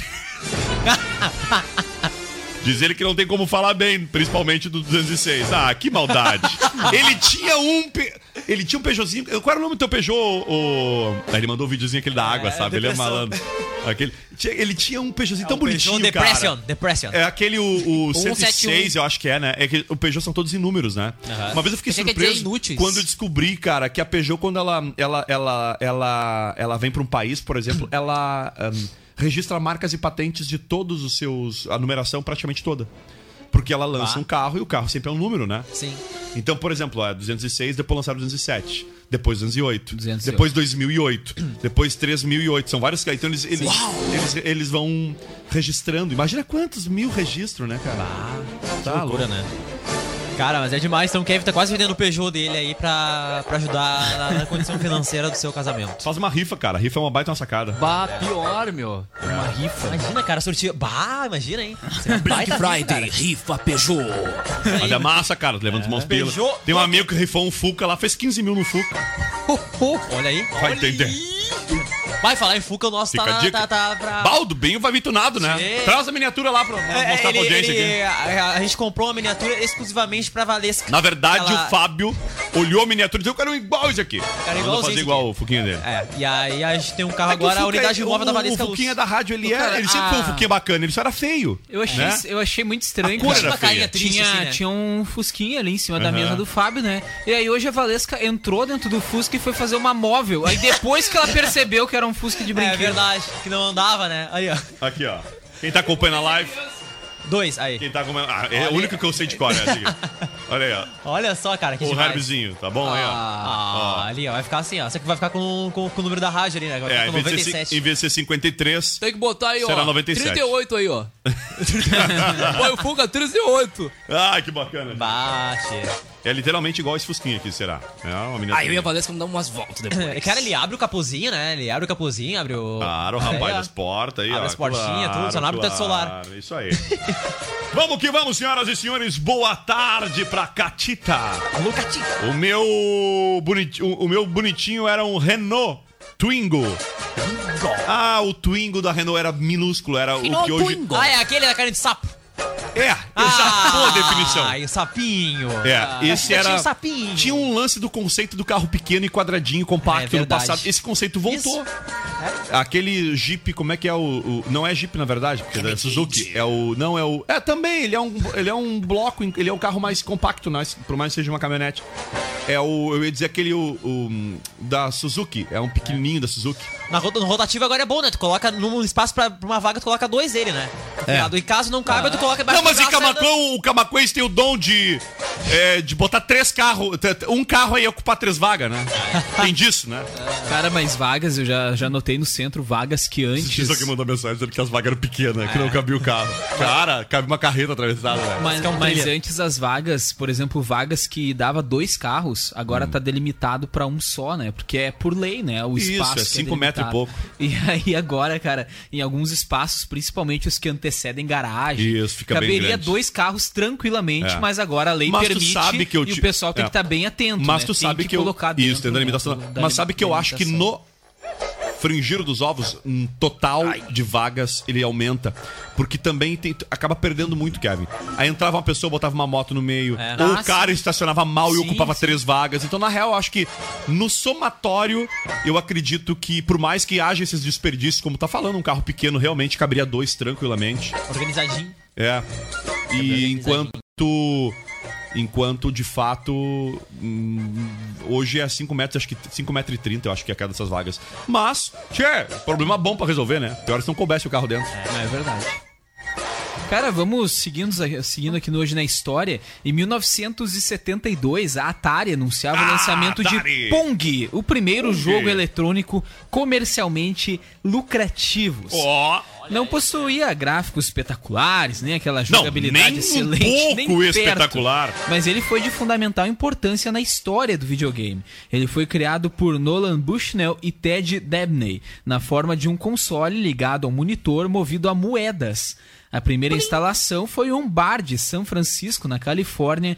Speaker 2: Diz ele que não tem como falar bem, principalmente do 206. Ah, que maldade. ele tinha um. Pe... Ele tinha um Peugeotzinho. Qual era o nome do teu Peugeot? O... Ah, ele mandou o videozinho aquele da água, sabe? Ele é
Speaker 5: depressão.
Speaker 2: malandro. Aquele... Ele tinha um Peugeotzinho tão
Speaker 5: É o Peugeot
Speaker 2: bonitinho,
Speaker 5: Depression,
Speaker 2: cara.
Speaker 5: Depression.
Speaker 2: É aquele, o, o 106,
Speaker 4: 171.
Speaker 2: eu acho que é, né? É que o Peugeot são todos em números, né? Uma vez eu fiquei
Speaker 4: Pensei dizer
Speaker 2: surpreso
Speaker 4: inúteis.
Speaker 2: quando eu descobri, cara, que a Peugeot, quando ela, ela, ela, ela, ela vem para um país, por exemplo, ela ahn, registra marcas e patentes de todos os seus. a numeração praticamente toda. Porque ela lança um carro e o carro sempre é um número, né?
Speaker 5: Sim.
Speaker 2: Então, por exemplo, é 206, depois lançaram 207, depois 208,
Speaker 3: 208.
Speaker 2: depois 2008, depois 3008. São vários. Então eles, eles, eles, eles vão registrando. Imagina quantos mil registros, né, cara?
Speaker 5: Tá loucura, né? Cara, mas é demais. Então o Kevin tá quase vendendo o Peugeot dele aí pra, pra ajudar na, na condição financeira do seu casamento.
Speaker 2: Faz uma rifa, cara. Rifa é uma baita uma sacada.
Speaker 4: Bah, pior, meu.
Speaker 3: Uma rifa.
Speaker 5: Imagina, cara, sortir. Bah, imagina, hein? Seria
Speaker 4: Black
Speaker 5: baita
Speaker 4: Friday, rifa Peugeot.
Speaker 2: Mas é massa, cara. Levanta os mãos.
Speaker 5: Peugeot.
Speaker 2: Tem um amigo que rifou um Fuca lá, fez 15 mil no Fuca.
Speaker 5: Olha aí.
Speaker 2: Vai entender.
Speaker 5: Vai falar em Fuca, o nosso
Speaker 2: Fica
Speaker 5: tá, na-
Speaker 2: dica.
Speaker 5: tá, tá pra.
Speaker 2: Baldo, bem vai vir tunado, né?
Speaker 5: Sim.
Speaker 2: Traz a miniatura lá pra
Speaker 5: É,
Speaker 2: mostrar
Speaker 5: ele-
Speaker 2: pra audiência
Speaker 5: ele-
Speaker 2: aqui.
Speaker 5: a, a gente comprou uma miniatura exclusivamente pra Valesca.
Speaker 2: Na verdade,
Speaker 5: Ela-
Speaker 2: o Fábio olhou a miniatura e disse: Eu quero um igual esse aqui.
Speaker 5: Cara, igualzinho
Speaker 2: fazer igual
Speaker 5: aqui.
Speaker 2: o Fuquinha dele.
Speaker 5: É, e aí a gente tem um carro
Speaker 2: É o
Speaker 5: agora, a unidade
Speaker 2: é-
Speaker 5: móvel da
Speaker 2: o-
Speaker 5: Valesca
Speaker 2: O Fuquinha
Speaker 5: Luz.
Speaker 2: da rádio, ele, é, ele sempre foi um
Speaker 3: a-
Speaker 2: Fuquinha bacana, ele só era feio.
Speaker 3: Eu achei,
Speaker 2: né?
Speaker 3: eu achei muito estranho,
Speaker 2: A era feia.
Speaker 5: triste,
Speaker 3: Tinha,
Speaker 5: assim, né?
Speaker 3: tinha um fusquinha ali em cima da
Speaker 2: Aham.
Speaker 3: mesa do Fábio, né? E aí hoje a Valesca entrou dentro do Fusca e foi fazer uma móvel. Aí depois que ela percebeu que era um Fusca de
Speaker 5: É
Speaker 3: brinquedo.
Speaker 5: verdade, que não andava, né? Aí, ó.
Speaker 2: Aqui, ó. Quem tá acompanhando a live,
Speaker 5: Dois, aí.
Speaker 2: quem tá acompanhando. Ah, é o único que eu sei de cor, né? aqui. Olha aí, ó.
Speaker 5: Olha só, cara, que
Speaker 2: O
Speaker 5: demais.
Speaker 2: Herbzinho, tá bom aí, ó?
Speaker 5: Ah, ali, ó. Vai ficar assim, ó. Só que vai ficar com, com, com o número da rádio ali, né? Vai
Speaker 2: É,
Speaker 5: ficar
Speaker 2: em
Speaker 5: com
Speaker 2: vez, de ser,
Speaker 5: 97.
Speaker 2: em vez de ser 53,
Speaker 4: Tem que botar aí, ó.
Speaker 2: Será 97.
Speaker 4: 38 aí, ó. Põe o Fuga 38.
Speaker 2: Ai, que bacana.
Speaker 5: Bate.
Speaker 2: É literalmente igual esse Fusquinha aqui, será? É uma menina.
Speaker 4: Aí eu ia fazer isso quando dar umas voltas depois.
Speaker 5: Cara, ele abre o capuzinho, né? Ele abre o capuzinho, abre o.
Speaker 2: Claro, o rapaz
Speaker 5: É.
Speaker 2: das portas aí,
Speaker 5: Abre
Speaker 2: ó.
Speaker 5: as portinhas, tudo, só não abre o teto solar.
Speaker 2: Isso aí. vamos que vamos, senhoras e senhores. Boa tarde pra Catita.
Speaker 5: Alô, Catinho.
Speaker 2: O meu, boniti... o meu bonitinho era um Renault Twingo. Ah, o Twingo da Renault era minúsculo, era o que hoje.
Speaker 5: Ah, é aquele da carne de sapo.
Speaker 2: É, essa boa definição.
Speaker 5: Ai, o sapinho.
Speaker 2: É,
Speaker 5: Ah,
Speaker 2: esse
Speaker 5: tinha
Speaker 2: era.
Speaker 5: um sapinho.
Speaker 2: Tinha um lance do conceito do carro pequeno e quadradinho, compacto
Speaker 5: É
Speaker 2: no passado. Esse conceito voltou. Aquele Jeep, como é que é o, o- Não é Jeep, na verdade, porque é da Suzuki. É o. Não, é o. É também, ele é um, ele é um bloco, ele é o carro mais compacto, né? por mais que seja uma caminhonete. É o. Eu ia dizer aquele o, o- da Suzuki. É um pequenininho da Suzuki.
Speaker 5: Na rota- no rotativo agora é bom, né? Tu coloca num espaço pra, pra uma vaga, tu coloca dois dele, né?
Speaker 2: É.
Speaker 5: E caso não caiba, tu coloca embaixo
Speaker 2: Não, mas em
Speaker 5: né?
Speaker 2: Camacuã, o Camacuã eles têm o dom de. é, de botar três carros. Um carro aí ocupar três vagas, né? Tem disso, né?
Speaker 3: Cara, mas vagas, eu já, já notei no centro vagas que antes.
Speaker 2: Isso aqui mandou mensagem dizendo que as vagas eram pequenas, que não cabia o carro. Cara, cabe uma carreta atravessada, velho.
Speaker 3: Mas,
Speaker 5: é
Speaker 3: mas antes as vagas, por exemplo, vagas que dava dois carros, agora tá delimitado pra um só, né? Porque é por lei, né? O
Speaker 2: Isso,
Speaker 3: espaço.
Speaker 2: é
Speaker 3: que
Speaker 2: cinco metros e pouco.
Speaker 3: E aí agora, cara, em alguns espaços, principalmente os que antecedem garagem,
Speaker 2: Isso, fica bem
Speaker 3: caberia dois carros tranquilamente,
Speaker 2: É.
Speaker 3: mas agora a lei
Speaker 2: Mas
Speaker 3: permite
Speaker 2: sabe que eu
Speaker 3: e
Speaker 2: te-
Speaker 3: o pessoal tem
Speaker 2: é.
Speaker 3: que estar bem atento,
Speaker 2: Mas
Speaker 3: né?
Speaker 2: tu
Speaker 3: Tem
Speaker 2: sabe que, eu. Isso, tem da limitação.
Speaker 3: da
Speaker 2: mas sabe que eu acho que no fringir dos ovos, um total de vagas, ele aumenta. Porque também tem, acaba perdendo muito, Kevin. Aí entrava uma pessoa, botava uma moto no meio.
Speaker 5: É.
Speaker 2: Ou
Speaker 3: Ah,
Speaker 2: o cara estacionava mal e
Speaker 3: Sim,
Speaker 2: ocupava
Speaker 3: sim.
Speaker 2: três vagas. Então, na real, eu acho que no somatório, eu acredito que, por mais que haja esses desperdícios, como tá falando, um carro pequeno realmente caberia dois tranquilamente.
Speaker 5: Organizadinho.
Speaker 2: É. E enquanto. Enquanto, de fato, hum, hoje é 5 metros, acho que 5 metros e 30, eu acho que é cada dessas vagas. Mas, tchê, problema bom pra resolver, né? Pior se não coubesse o carro dentro.
Speaker 3: É verdade. Cara, vamos seguindo, seguindo aqui no Hoje na História. Em 1972, a Atari anunciava
Speaker 2: Ah,
Speaker 3: o lançamento
Speaker 2: Atari!
Speaker 3: de Pong, o primeiro
Speaker 2: Pong.
Speaker 3: jogo eletrônico comercialmente lucrativo.
Speaker 2: Ó,
Speaker 3: Não possuía gráficos espetaculares, nem aquela
Speaker 2: Não,
Speaker 3: jogabilidade
Speaker 2: nem um
Speaker 3: excelente.
Speaker 2: pouco
Speaker 3: perto.
Speaker 2: espetacular.
Speaker 3: Mas ele foi de fundamental importância na história do videogame. Ele foi criado por Nolan Bushnell e Ted Dabney, na forma de um console ligado ao monitor movido a moedas. A primeira instalação foi um bar de São Francisco, na Califórnia,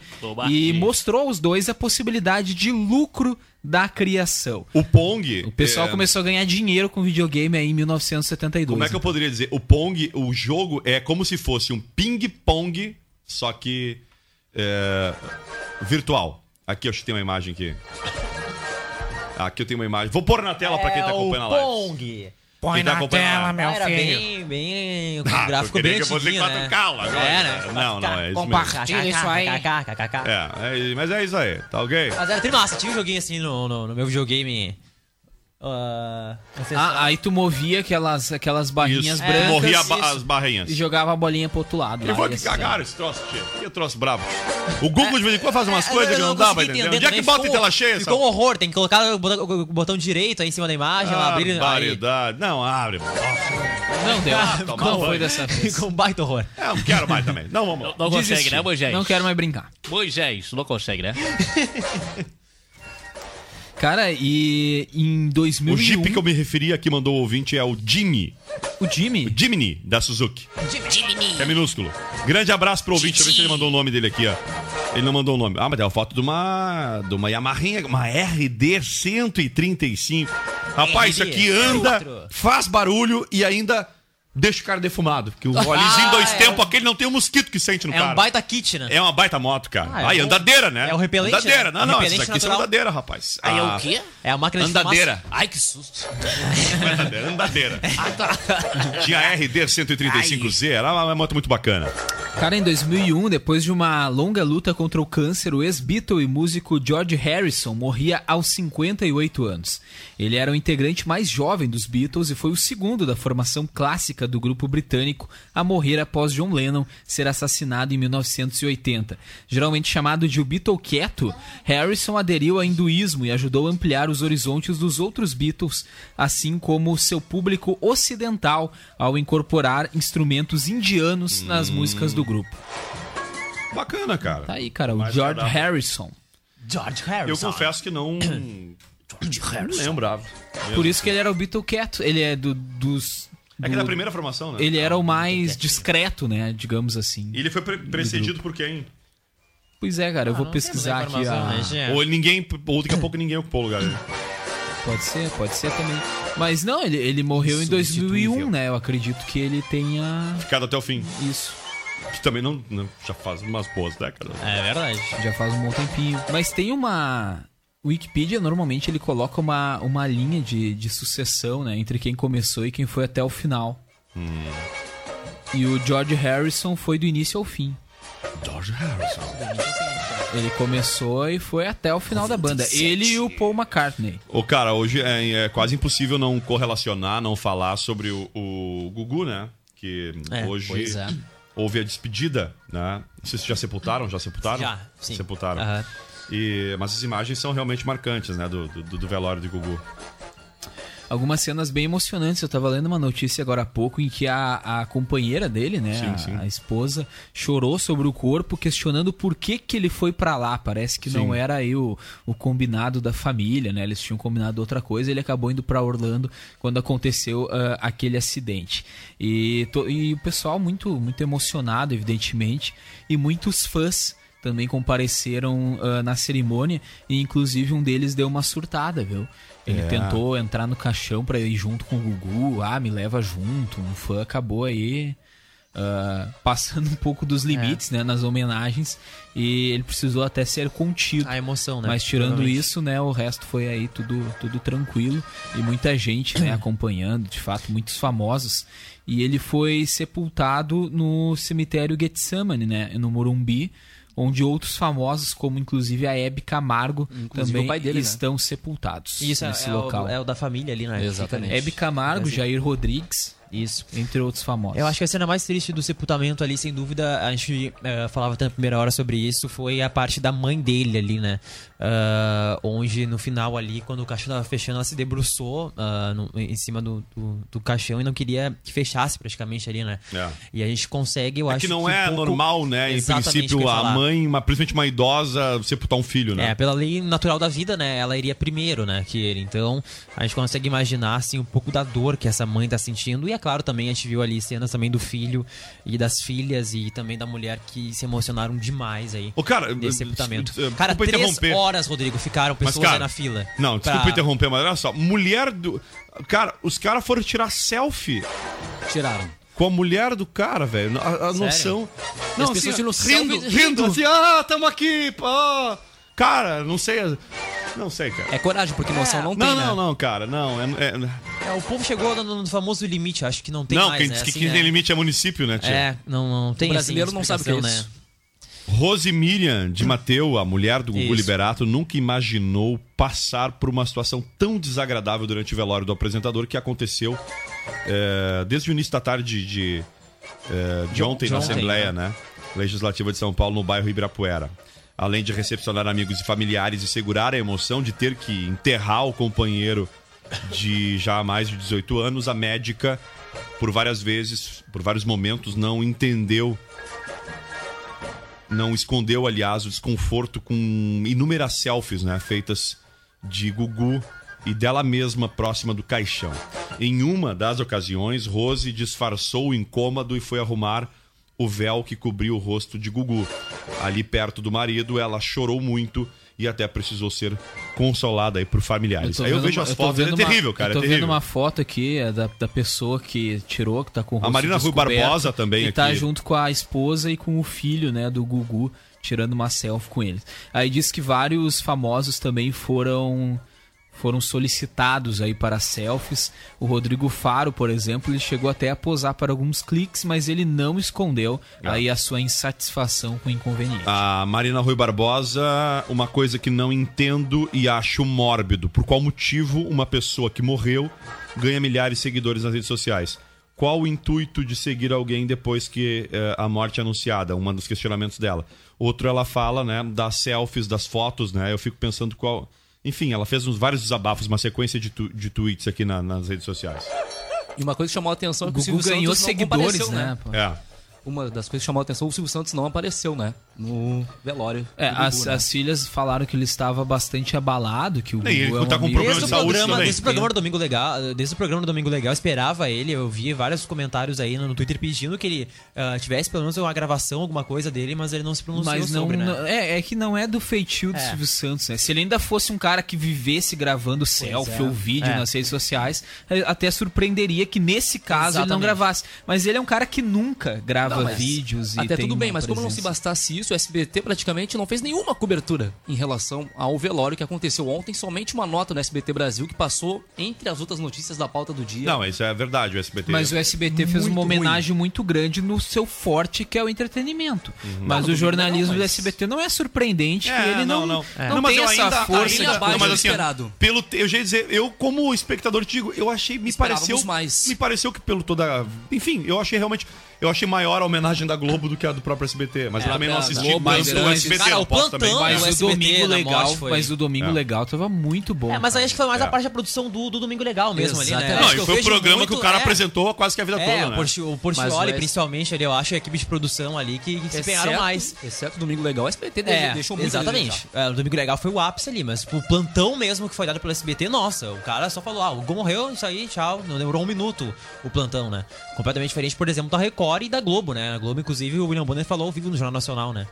Speaker 3: e mostrou aos dois a possibilidade de lucro da criação.
Speaker 2: o Pong.
Speaker 3: O pessoal
Speaker 2: é,
Speaker 3: começou a ganhar dinheiro com videogame aí em 1972.
Speaker 2: Como é que eu poderia dizer? O Pong, o jogo é como se fosse um ping-pong, só que é, virtual. Aqui eu acho que tem uma imagem aqui. Aqui eu tenho uma imagem. Vou pôr na tela pra quem tá acompanhando a live.
Speaker 5: É Pong.
Speaker 2: Põe na tela,
Speaker 4: meu
Speaker 5: Ah, era bem, bem. O
Speaker 2: Ah,
Speaker 5: gráfico
Speaker 2: eu queria
Speaker 5: bem
Speaker 2: que fosse
Speaker 5: antiguinho,
Speaker 2: 4K lá,
Speaker 5: né?
Speaker 2: agora.
Speaker 5: É, né?
Speaker 2: Não, não, é isso mesmo.
Speaker 5: Compartilha isso aí.
Speaker 2: É, é, mas é isso aí, tá ok?
Speaker 5: Mas era trimassa, tinha um joguinho assim no, no, no meu videogame. Ah, não se-
Speaker 3: Ah, aí tu movia aquelas, aquelas barrinhas
Speaker 2: Isso,
Speaker 3: brancas
Speaker 2: morria
Speaker 3: isso,
Speaker 2: as barrinhas.
Speaker 3: e jogava a bolinha pro outro lado.
Speaker 2: Eu
Speaker 3: lá,
Speaker 2: vou
Speaker 3: e
Speaker 2: que cagaram esse troço, tia. Que troço brabo. O Google de vez em quando faz umas
Speaker 5: É,
Speaker 2: coisas
Speaker 5: eu
Speaker 2: que não dá pra entender. Onde é que bota em
Speaker 5: ficou-
Speaker 2: tela cheia?
Speaker 5: Ficou um horror, tem que colocar o botão, o botão direito aí em cima da imagem, lá, abrir. Aí,
Speaker 2: Barbaridade. Não, abre.
Speaker 3: Não deu.
Speaker 2: Toma
Speaker 3: não
Speaker 2: banho.
Speaker 3: foi dessa vez.
Speaker 5: ficou um baita horror.
Speaker 2: É, não quero mais também. Não, vamos lá.
Speaker 4: Não consegue, né, Moisés?
Speaker 3: Não quero mais brincar.
Speaker 4: Moisés, não consegue, né?
Speaker 3: Cara, e em
Speaker 2: O
Speaker 3: 2001...
Speaker 2: Jeep que eu me referi aqui mandou o ouvinte é o Jimmy.
Speaker 3: O Jimmy...
Speaker 2: O Jimny, da Suzuki. É minúsculo. Grande abraço pro ouvinte. Deixa eu ver se ele mandou o nome dele aqui, ó. Ele não mandou o nome. Ah, mas é uma foto de uma, de uma Yamaha, uma RD 135. Rapaz, isso aqui anda, faz barulho e ainda deixa o cara defumado. Porque o rolezinho dois
Speaker 5: é
Speaker 2: tempos, aquele não tem um mosquito que sente no
Speaker 5: É
Speaker 2: cara.
Speaker 5: um baita kit, né?
Speaker 2: É uma baita moto, cara.
Speaker 5: Ah, é
Speaker 2: Aí, andadeira, né?
Speaker 5: é o repelente,
Speaker 2: Andadeira.
Speaker 5: né?
Speaker 2: Não, não, essas aqui são
Speaker 5: natural.
Speaker 2: andadeira, rapaz.
Speaker 4: Aí é
Speaker 2: Ah,
Speaker 4: o quê?
Speaker 5: É a máquina de
Speaker 2: Andadeira.
Speaker 4: Ai, que susto.
Speaker 2: Andadeira, andadeira. Tinha a RD 135Z, era uma moto muito bacana.
Speaker 3: Cara, em 2001, depois de uma longa luta contra o câncer, o ex-Beatle e músico George Harrison morria aos 58 anos. Ele era o integrante mais jovem dos Beatles e foi o segundo da formação clássica do grupo britânico a morrer após John Lennon ser assassinado em 1980. Geralmente chamado de o Beatle quieto, Harrison aderiu ao hinduísmo e ajudou a ampliar os horizontes dos outros Beatles, assim como seu público ocidental ao incorporar instrumentos indianos nas músicas do grupo.
Speaker 2: Bacana, cara.
Speaker 3: Tá aí, cara, o
Speaker 2: Mais
Speaker 3: George
Speaker 2: agradável.
Speaker 3: Harrison.
Speaker 5: George
Speaker 2: Eu
Speaker 5: Harrison.
Speaker 2: confesso que não. não lembrava.
Speaker 3: Por isso que ele era o Beatle quieto. Ele é do, dos.
Speaker 2: É que
Speaker 3: do-
Speaker 2: da primeira formação, né?
Speaker 3: Ele era o mais discreto, né? Digamos assim.
Speaker 2: E ele foi pre- precedido por quem?
Speaker 3: Pois é, cara, eu vou
Speaker 5: não temos
Speaker 3: pesquisar aqui a.
Speaker 5: né?
Speaker 2: Ou ninguém. Ou daqui a pouco ninguém ocupou o lugar dele.
Speaker 3: Pode ser, pode ser também. Mas não, ele, ele morreu em 2001,
Speaker 2: Substituível.
Speaker 3: né? Eu acredito que ele tenha
Speaker 2: Ficado até o fim.
Speaker 3: isso.
Speaker 2: Que também não, não- Já faz umas boas décadas.
Speaker 5: É verdade.
Speaker 3: Já faz um bom tempinho. Mas tem uma. O Wikipedia normalmente ele coloca uma, uma linha de, de sucessão, né? Entre quem começou e quem foi até o final. E o George Harrison foi do início ao fim.
Speaker 2: George Harrison.
Speaker 3: Ele começou e foi até o final da banda. Ele e o Paul McCartney.
Speaker 2: Ô, cara, hoje é, é quase impossível não correlacionar, não falar sobre o, o Gugu, né? Que
Speaker 5: É,
Speaker 2: hoje
Speaker 5: pois é.
Speaker 2: Houve a despedida, né? Não sei se já sepultaram, já sepultaram?
Speaker 5: Já, sim.
Speaker 2: Sepultaram.
Speaker 5: Aham.
Speaker 2: E, mas as imagens são realmente marcantes, né? Do, do, do velório de Gugu.
Speaker 3: Algumas cenas bem emocionantes. Eu tava lendo uma notícia agora há pouco em que a, a companheira dele, né,
Speaker 2: Sim,
Speaker 3: a,
Speaker 2: sim.
Speaker 3: a esposa, chorou sobre o corpo, questionando por que, que ele foi pra lá. Parece que não
Speaker 2: Sim.
Speaker 3: era aí o, o combinado da família, né? Eles tinham combinado outra coisa. Ele acabou indo pra Orlando quando aconteceu ah, aquele acidente. E, to- e o pessoal muito, muito emocionado, evidentemente, e muitos fãs também compareceram ah, na cerimônia e inclusive um deles deu uma surtada, viu? Ele
Speaker 2: É.
Speaker 3: tentou entrar no caixão pra ir junto com o Gugu, ah, me leva junto. Um fã acabou aí ah, passando um pouco dos limites, né, nas homenagens e ele precisou até ser contido.
Speaker 5: A emoção, né?
Speaker 3: Mas tirando isso, né, o resto foi aí tudo, tudo tranquilo e muita gente, né, acompanhando, de fato, muitos famosos. E ele foi sepultado no cemitério Getsemane, né, no Morumbi, onde outros famosos, como inclusive a Hebe Camargo,
Speaker 8: Inclusive
Speaker 3: também
Speaker 8: dele, né?
Speaker 3: estão sepultados
Speaker 5: Isso é,
Speaker 3: nesse
Speaker 5: é
Speaker 3: local.
Speaker 5: o, é o da família ali, né?
Speaker 8: Exatamente.
Speaker 3: Hebe Camargo, Jair Rodrigues,
Speaker 5: Isso.
Speaker 3: entre outros famosos.
Speaker 5: Eu acho que a cena mais triste do sepultamento ali, sem dúvida, a gente eh, falava até na primeira hora sobre isso, foi a parte da mãe dele ali, né? Ah, onde no final ali, quando o caixão tava fechando, ela se debruçou ah, no- em cima do, do, do caixão e não queria que fechasse praticamente ali, né?
Speaker 2: É.
Speaker 5: E a gente consegue, eu
Speaker 2: É
Speaker 5: acho
Speaker 2: que não
Speaker 5: um
Speaker 2: é
Speaker 5: pouco-
Speaker 2: normal, né? Em
Speaker 5: Exatamente que eu
Speaker 2: princípio, a mãe, uma, principalmente uma idosa, sepultar um filho, né?
Speaker 5: É, pela lei natural da vida, né? Ela iria primeiro, né? Que ele. Então, a gente consegue imaginar, assim, um pouco da dor que essa mãe tá sentindo. E é claro, também a gente viu ali cenas também do filho e das filhas e também da mulher que se emocionaram demais aí.
Speaker 2: Ô, cara,
Speaker 5: Nesse
Speaker 2: eh,
Speaker 5: sepultamento.
Speaker 2: eh,
Speaker 5: Cara,
Speaker 2: desculpa
Speaker 5: três
Speaker 2: interromper.
Speaker 5: horas, Rodrigo, ficaram
Speaker 2: Mas,
Speaker 5: pessoas
Speaker 2: cara,
Speaker 5: aí na fila.
Speaker 2: Não, desculpa
Speaker 5: pra-
Speaker 2: interromper, mas olha só. Mulher do. Cara, os caras foram tirar selfie
Speaker 8: Tiraram.
Speaker 2: com a mulher do cara, velho. A, a noção.
Speaker 8: as pessoas tiram
Speaker 2: rindo, rindo,
Speaker 8: rindo.
Speaker 2: assim, ah, tamo aqui, pô. Cara, não sei. Não sei, cara.
Speaker 8: É coragem, porque noção não tem,
Speaker 2: não,
Speaker 8: né?
Speaker 2: não, não, cara, não. É, é-
Speaker 5: É, o povo chegou no, no famoso limite, acho que não tem
Speaker 2: não,
Speaker 5: mais,
Speaker 2: quem
Speaker 5: né?
Speaker 2: diz que
Speaker 5: Assim,
Speaker 2: quem
Speaker 5: é-
Speaker 2: tem limite é município, né, tia?
Speaker 5: É, não, não tem
Speaker 8: O brasileiro
Speaker 5: assim,
Speaker 8: não sabe o que é isso.
Speaker 2: Rose Miriam de Mateu, a mulher do Gugu
Speaker 5: Isso.
Speaker 2: Liberato, nunca imaginou passar por uma situação tão desagradável durante o velório do apresentador que aconteceu é, desde o início da tarde de, é, de ontem
Speaker 5: de
Speaker 2: na
Speaker 5: ontem,
Speaker 2: Assembleia
Speaker 5: né?
Speaker 2: né? Legislativa de São Paulo, no bairro Ibirapuera. Além de recepcionar amigos e familiares e segurar a emoção de ter que enterrar o companheiro de já há mais de 18 anos, a médica, por várias vezes, por vários momentos, não entendeu não escondeu, aliás, o desconforto com inúmeras selfies, né, feitas de Gugu e dela mesma próxima do caixão. Em uma das ocasiões, Rose disfarçou o incômodo e foi arrumar o véu que cobriu o rosto de Gugu. Ali perto do marido, ela chorou muito e até precisou ser consolada aí por familiares.
Speaker 3: tô
Speaker 2: Aí eu
Speaker 3: vendo
Speaker 2: vejo
Speaker 3: uma-
Speaker 2: as fotos, é
Speaker 3: uma-
Speaker 2: terrível, cara,
Speaker 3: Eu tô
Speaker 2: é
Speaker 3: vendo uma foto aqui é da, da pessoa que tirou, que tá com o rosto
Speaker 2: Marina Rui Barbosa também
Speaker 3: E tá
Speaker 2: aqui.
Speaker 3: junto com a esposa e com o filho, né, do Gugu, tirando uma selfie com ele. Aí diz que vários famosos também foram foram solicitados aí para selfies. O Rodrigo Faro, por exemplo, ele chegou até a posar para alguns cliques, mas ele não escondeu
Speaker 2: Ah.
Speaker 3: aí a sua insatisfação com o inconveniente.
Speaker 2: A Marina Rui Barbosa, uma coisa que não entendo e acho mórbido. Por qual motivo uma pessoa que morreu ganha milhares de seguidores nas redes sociais? Qual o intuito de seguir alguém depois que eh, a morte é anunciada? Um dos questionamentos dela. Outro, ela fala, né, das selfies, das fotos, né? Eu fico pensando qual. Enfim, ela fez uns vários desabafos, uma sequência de, tu- de tweets aqui na- nas redes sociais.
Speaker 4: E uma coisa que chamou a atenção é que
Speaker 3: O
Speaker 4: o Silvio
Speaker 3: ganhou
Speaker 4: Santos não
Speaker 3: seguidores, né, pô?
Speaker 2: É.
Speaker 4: Uma das coisas que chamou a atenção, o Silvio Santos não apareceu, né? No velório.
Speaker 3: É,
Speaker 4: do Gugu,
Speaker 3: as,
Speaker 4: né?
Speaker 3: as filhas falaram que ele estava bastante abalado, que o
Speaker 2: E ele
Speaker 3: Gugu é um
Speaker 2: tá com
Speaker 3: amigo-
Speaker 2: problema
Speaker 5: Desde
Speaker 2: de
Speaker 5: o
Speaker 2: saúde
Speaker 5: programa,
Speaker 2: também.
Speaker 5: desde o programa do Domingo Legal, desde o programa do Domingo Legal, eu esperava ele, eu vi vários comentários aí no Twitter pedindo que ele ah, tivesse pelo menos uma gravação, alguma coisa dele, mas ele não se pronunciou
Speaker 3: Mas não,
Speaker 5: sobre, né?
Speaker 3: não- é, é que não é do feitio do
Speaker 5: É.
Speaker 3: Silvio Santos, né? Se ele ainda fosse um cara que vivesse gravando selfie
Speaker 5: é.
Speaker 3: ou vídeo
Speaker 5: É.
Speaker 3: nas redes sociais, eh, até surpreenderia que nesse caso ele não
Speaker 5: Exatamente.
Speaker 3: gravasse. Mas ele é um cara que nunca grava
Speaker 4: Não,
Speaker 3: vídeos e
Speaker 4: Até tudo bem, mas como não se
Speaker 3: presença.
Speaker 4: bastasse isso, o SBT praticamente não fez nenhuma cobertura em relação ao velório que aconteceu ontem, somente uma nota no SBT Brasil que passou entre as outras notícias da pauta do dia.
Speaker 2: Não, isso é verdade, o SBT.
Speaker 3: Mas o SBT fez uma homenagem muito grande no seu forte, que é o entretenimento. Mas
Speaker 4: Não,
Speaker 3: o jornalismo
Speaker 4: não,
Speaker 3: do
Speaker 4: mas-
Speaker 3: SBT não é surpreendente
Speaker 2: É,
Speaker 3: que ele não,
Speaker 2: não,
Speaker 3: não,
Speaker 2: não. Não,
Speaker 3: tem
Speaker 2: eu
Speaker 3: essa
Speaker 2: ainda-
Speaker 3: força.
Speaker 2: ainda-
Speaker 4: abaixo
Speaker 2: não, mas
Speaker 4: do
Speaker 2: assim,
Speaker 4: esperado.
Speaker 2: pelo eu já ia dizer, eu como espectador te digo, eu achei, me
Speaker 4: Esperávamos
Speaker 2: pareceu
Speaker 4: mais.
Speaker 2: me pareceu que pelo toda, enfim, eu achei realmente, eu achei maior a homenagem da Globo do que a do próprio SBT, mas eu
Speaker 4: É,
Speaker 2: também não
Speaker 4: a
Speaker 2: assisti
Speaker 4: Globo, mas era-
Speaker 2: SBT,
Speaker 5: Cara, o
Speaker 2: posso
Speaker 5: plantão,
Speaker 2: também.
Speaker 3: Mas
Speaker 5: o
Speaker 3: o
Speaker 5: SBT
Speaker 3: domingo legal, mas o domingo
Speaker 2: É.
Speaker 3: legal tava muito bom.
Speaker 5: É, mas aí acho que foi mais
Speaker 2: É.
Speaker 5: a parte da produção do, do Domingo Legal mesmo ali, né?
Speaker 2: Não, e
Speaker 5: eu
Speaker 2: foi o programa
Speaker 5: muito-
Speaker 2: que o cara
Speaker 5: é,
Speaker 2: apresentou quase que a vida
Speaker 5: É,
Speaker 2: toda,
Speaker 5: o
Speaker 2: né?
Speaker 5: O
Speaker 4: o S-
Speaker 5: principalmente, ali, eu acho a equipe de produção ali que, que se empenharam mais.
Speaker 4: Exceto o Domingo Legal, o SBT
Speaker 5: É,
Speaker 4: deixou muito
Speaker 5: exatamente. É, o Domingo Legal foi o ápice ali, mas o plantão mesmo que foi dado pelo SBT, nossa, o cara só falou, ah, o Gol morreu, isso aí, tchau. Não demorou um minuto o plantão, né? Completamente diferente, por exemplo, da Record e da Globo, né? A Globo, inclusive, o William Bonner falou ao vivo no Jornal Nacional, né?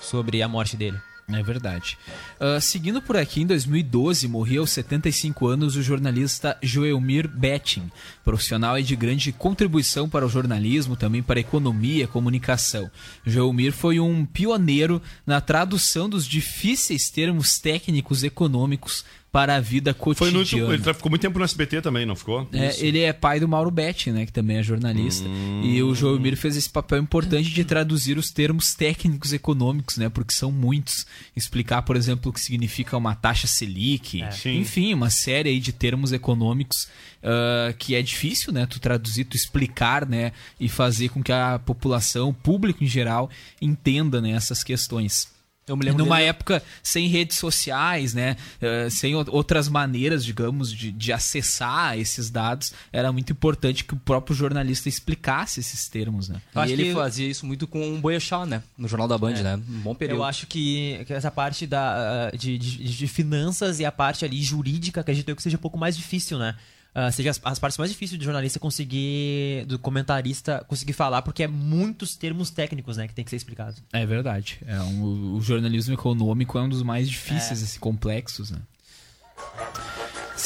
Speaker 5: Sobre a morte dele.
Speaker 3: É verdade. Ah, seguindo por aqui, em 2012, morreu aos 75 anos o jornalista Joelmir Betting, profissional de grande contribuição para o jornalismo, também para a economia e comunicação. Joelmir foi um pioneiro na tradução dos difíceis termos técnicos econômicos para a vida
Speaker 2: Foi
Speaker 3: cotidiana.
Speaker 2: no último, ele ficou muito tempo no SBT também, não ficou?
Speaker 3: É, ele é pai do Mauro Betti, né, que também é jornalista. E o João Miro fez esse papel importante de traduzir os termos técnicos econômicos, né, porque são muitos. Explicar, por exemplo, o que significa uma taxa Selic,
Speaker 2: Sim.
Speaker 3: enfim, uma série aí de termos econômicos ah, que é difícil, né, tu traduzir, tu explicar, né, e fazer com que a população, o público em geral, entenda, né, essas questões.
Speaker 4: Eu me
Speaker 3: E
Speaker 4: lembro
Speaker 3: numa
Speaker 4: dele-
Speaker 3: época sem redes sociais, né? eh, sem outras maneiras, digamos, de, de acessar esses dados, era muito importante que o próprio jornalista explicasse esses termos, né?
Speaker 4: E
Speaker 5: acho
Speaker 4: ele
Speaker 5: que-
Speaker 4: fazia isso muito com o Boechat, né? No Jornal da Band,
Speaker 5: É.
Speaker 4: né? Um bom período.
Speaker 5: Eu acho que, que essa parte da, ah, de, de, de finanças e a parte ali jurídica, acredito eu que seja um pouco mais difícil, né? Ah, seja as, as partes mais difíceis do jornalista conseguir, do comentarista conseguir falar, porque é muitos termos técnicos, né, que tem que ser explicado.
Speaker 3: É verdade. É um- o jornalismo econômico é um dos mais difíceis, assim, complexos, né?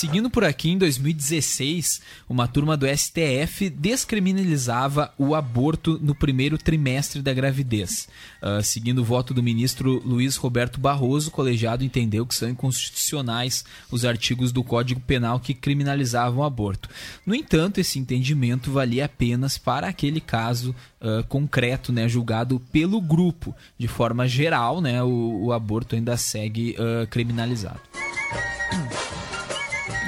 Speaker 3: Seguindo por aqui, em 2016, uma turma do STF descriminalizava o aborto no primeiro trimestre da gravidez. Ah, seguindo o voto do ministro Luiz Roberto Barroso, o colegiado entendeu que são inconstitucionais os artigos do Código Penal que criminalizavam o aborto. No entanto, esse entendimento valia apenas para aquele caso ah, concreto, né, julgado pelo grupo. De forma geral, né, o, o aborto ainda segue ah, criminalizado.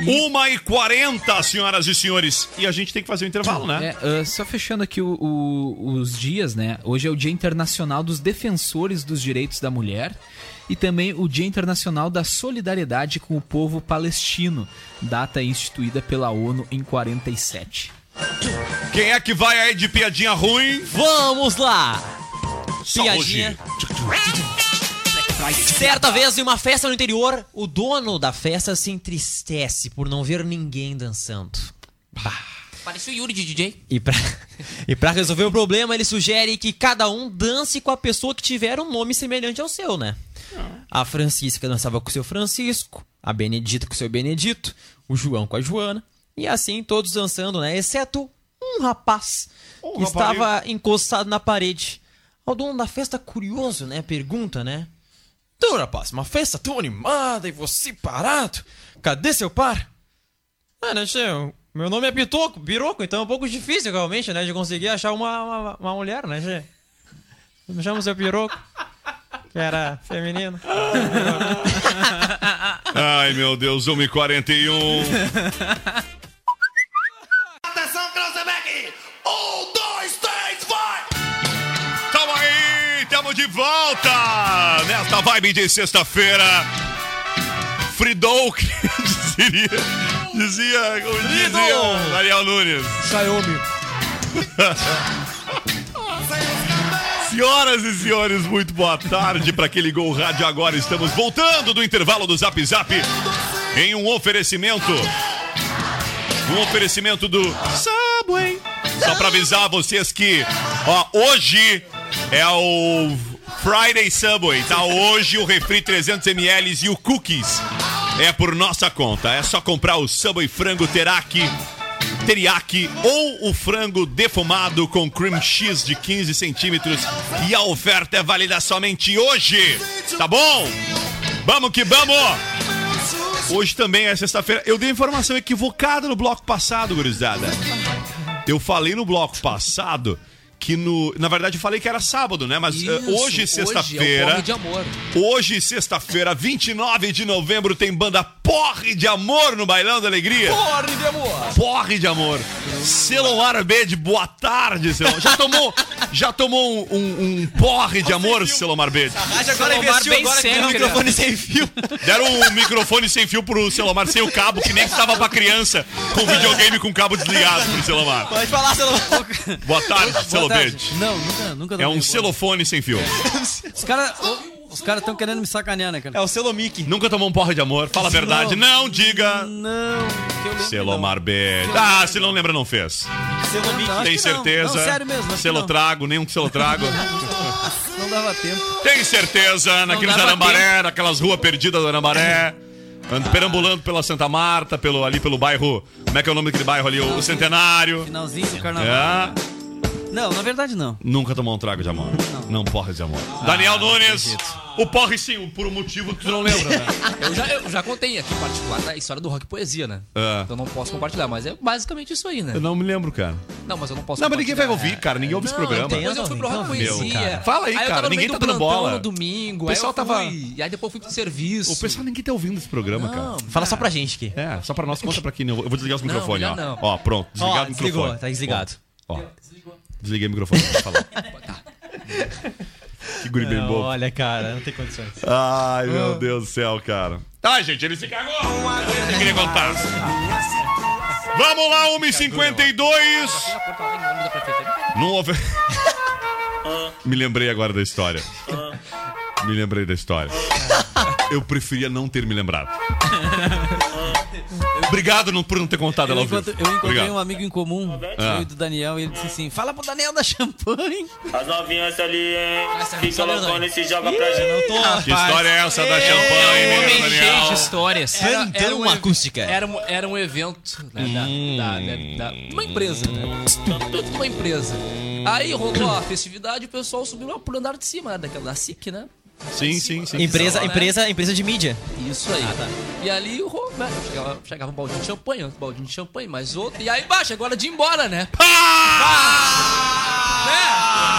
Speaker 2: Uma e quarenta, senhoras e senhores. E a gente tem que fazer o intervalo, né?
Speaker 3: É, ah, só fechando aqui o- o- os dias, né? Hoje é o Dia Internacional dos Defensores dos Direitos da Mulher e também o Dia Internacional da Solidariedade com o Povo Palestino, data instituída pela ONU em 47.
Speaker 2: Quem é que vai aí de piadinha ruim?
Speaker 5: Vamos lá!
Speaker 2: Só
Speaker 5: Piadinha.
Speaker 2: hoje.
Speaker 5: Certa vez, em uma festa no interior, o dono da festa se entristece por não ver ninguém dançando.
Speaker 4: Parece o Yuri de DJ.
Speaker 5: E pra, e pra resolver o problema, ele sugere que cada um dance com a pessoa que tiver um nome semelhante ao seu, né? A Francisca dançava com o seu Francisco, a Benedita com o seu Benedito, o João com a Joana, e assim todos dançando, né? Exceto um rapaz
Speaker 2: Um
Speaker 5: que estava encostado na parede. O dono da festa, curioso, né? Pergunta, né? Tu, rapaz, uma festa tão animada e você parado. Cadê seu par? Ah, né, che? Meu nome é Pitoco, Piroco, então é um pouco difícil realmente, né? De conseguir achar uma, uma, uma mulher, né, che? Me chama o seu Piroco. Que era feminino.
Speaker 2: Ai, meu Deus, 1h41.
Speaker 6: Atenção, Krausebeck! Um, dois, três, vai!
Speaker 2: Tamo aí, tamo de volta vibe de sexta-feira. Fridou, que dizia, dizia, como dizia Daniel Nunes.
Speaker 9: Xiaomi.
Speaker 2: Senhoras e senhores, muito boa tarde para quem ligou rádio agora. Estamos voltando do intervalo do Zap Zap em um oferecimento. Um oferecimento do Subway. Só para avisar vocês que, ó, hoje é o Friday Subway, tá? Hoje o refri 300ml e o cookies é por nossa conta. É só comprar o Subway Frango Teraki teriyaki ou o frango defumado com cream cheese de 15 centímetros e a oferta é válida somente hoje, tá bom? Vamos que vamos! Hoje também é sexta-feira. Eu dei informação equivocada no bloco passado, gurizada. Eu falei no bloco passado que no. Na verdade, eu falei que era sábado, né? Mas
Speaker 4: Isso,
Speaker 2: eh, hoje,
Speaker 4: hoje é
Speaker 2: sexta-feira.
Speaker 4: Porre de Amor.
Speaker 2: Hoje, sexta-feira, 29 de novembro, tem banda Porre de Amor no Bailão da Alegria.
Speaker 5: Porre de amor!
Speaker 2: Porre de amor. Celular B de boa tarde, Celomar. Já tomou, já tomou um, um- um porre de amor, Celomar B?
Speaker 5: Rádio agora investiu agora tem um
Speaker 3: sempre,
Speaker 5: microfone sem fio.
Speaker 2: Deram um microfone sem fio pro Celomar, sem o cabo, que nem que estava pra criança, com videogame com cabo desligado pro Celomar.
Speaker 5: Pode falar, celular.
Speaker 2: Boa tarde,
Speaker 9: Boa Não, nunca, nunca
Speaker 2: É um
Speaker 9: porra.
Speaker 2: celofone sem fio.
Speaker 9: Os caras os cara estão querendo me sacanear, né, cara?
Speaker 5: É o Celomic.
Speaker 2: Nunca tomou um porre de amor? Fala a verdade. Não, diga.
Speaker 9: Não, lembro,
Speaker 2: Celomar B. Ah, se não lembra, não fez.
Speaker 9: Celomic. Não, acho
Speaker 2: Tem
Speaker 9: que não.
Speaker 2: certeza?
Speaker 9: Não, sério mesmo. acho que
Speaker 2: Selo
Speaker 9: não.
Speaker 2: trago, nenhum selo trago.
Speaker 9: Não dava tempo.
Speaker 2: Tem certeza, naqueles Arambaré, naquelas ruas perdidas do Arambaré. ando Perambulando pela Santa Marta, pelo, ali pelo bairro. Como é que é o nome daquele bairro ali? O, o Centenário.
Speaker 9: Finalzinho do carnaval.
Speaker 2: É.
Speaker 9: Não, na verdade não.
Speaker 2: Nunca tomou um trago de amor. Não, porre de amor. Daniel Nunes. O porre sim, por um motivo que tu não lembra, né?
Speaker 4: Eu já, eu já contei aqui em particular da história do rock e poesia, né?
Speaker 2: É.
Speaker 4: Então eu não posso compartilhar, mas é basicamente isso aí, né?
Speaker 2: Eu não me lembro, cara.
Speaker 4: Não, mas eu não posso
Speaker 2: Não, mas ninguém vai ouvir, cara. Ninguém ouve esse programa.
Speaker 5: tem.
Speaker 4: Depois eu fui pro rock e
Speaker 2: Meu,
Speaker 4: poesia.
Speaker 2: cara. Fala aí,
Speaker 4: eu
Speaker 2: cara, ninguém tá
Speaker 4: do
Speaker 2: dando bola.
Speaker 4: no domingo.
Speaker 2: O pessoal
Speaker 4: aí eu
Speaker 2: tava-
Speaker 4: fui, E aí depois eu fui pro serviço.
Speaker 2: O pessoal ninguém tá ouvindo esse programa, cara.
Speaker 5: Fala só pra gente aqui.
Speaker 2: É, só pra nós, conta pra quem não. Eu vou desligar os
Speaker 4: Não,
Speaker 2: microfones, ó.
Speaker 4: não.
Speaker 2: Ó, pronto, desligado o
Speaker 5: desligou,
Speaker 2: microfone.
Speaker 5: tá desligado.
Speaker 2: Ó, desliguei o microfone pra falar. que guri bem bobo.
Speaker 5: Olha, cara, não tem condições.
Speaker 2: Ai, meu Deus do céu, cara. Ai, gente, ele se cagou. Eu queria contar. Vamos lá, 1h52. Não houve... Me lembrei agora da história. Me lembrei da história. Eu preferia não ter me lembrado. Obrigado não- por não ter contado
Speaker 9: Eu,
Speaker 2: ela ao vivo.
Speaker 9: encontro- eu encontrei
Speaker 2: Obrigado.
Speaker 9: um amigo em comum,
Speaker 2: Ah.
Speaker 9: do Daniel, e ele disse assim: fala pro Daniel da champanhe.
Speaker 10: As novinhas ali, hein? Fica
Speaker 4: não não.
Speaker 10: e se joga pra gente.
Speaker 2: Que história é essa da champanhe,
Speaker 3: Homem
Speaker 2: menino
Speaker 3: cheio
Speaker 2: Daniel?
Speaker 3: de histórias.
Speaker 5: Uma
Speaker 4: ev-
Speaker 5: acústica.
Speaker 4: Era, um- era um evento né, da,
Speaker 2: Hum.
Speaker 4: da, né, da- uma empresa, né? Uma empresa. Aí rolou a festividade e o pessoal subiu lá pro andar de cima, né, daquela da SIC, né?
Speaker 2: Sim, sim, sim.
Speaker 5: Empresa,
Speaker 4: né?
Speaker 5: empresa, empresa de mídia.
Speaker 4: Isso aí. E ali o né, chegava, chegava um baldinho de champanhe, outro baldinho de champanhe, mais outro. E aí, baixa, agora de ir embora, né? Né?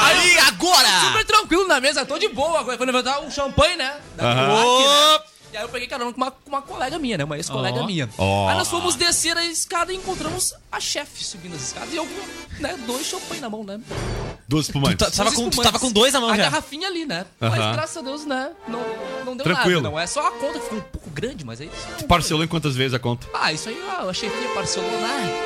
Speaker 4: Aí,
Speaker 5: agora!
Speaker 4: super tranquilo na mesa, tô de boa. Agora foi levantar um champanhe, né? Da
Speaker 2: Aham.
Speaker 4: Milwaukee, né? E aí eu peguei carona com uma, com uma colega minha, né? Uma ex-colega
Speaker 3: Ó.
Speaker 4: minha.
Speaker 2: Ó.
Speaker 4: Aí nós fomos descer a escada e encontramos a chefe subindo as escadas. E eu com né, dois champanhe na mão, né?
Speaker 2: Duas espumantes.
Speaker 5: Tu tava
Speaker 4: Dois
Speaker 5: com- tu
Speaker 4: espumantes.
Speaker 5: tava com dois na mão
Speaker 4: a
Speaker 5: já.
Speaker 4: garrafinha ali, né?
Speaker 2: Aham.
Speaker 4: Mas graças a Deus, né? Não, não deu
Speaker 2: Tranquilo.
Speaker 4: nada, não. É só a conta que ficou um pouco grande, mas é isso.
Speaker 2: Parcelou em quantas vezes a conta?
Speaker 4: Ah, isso aí ah, a chefia parcelou, né?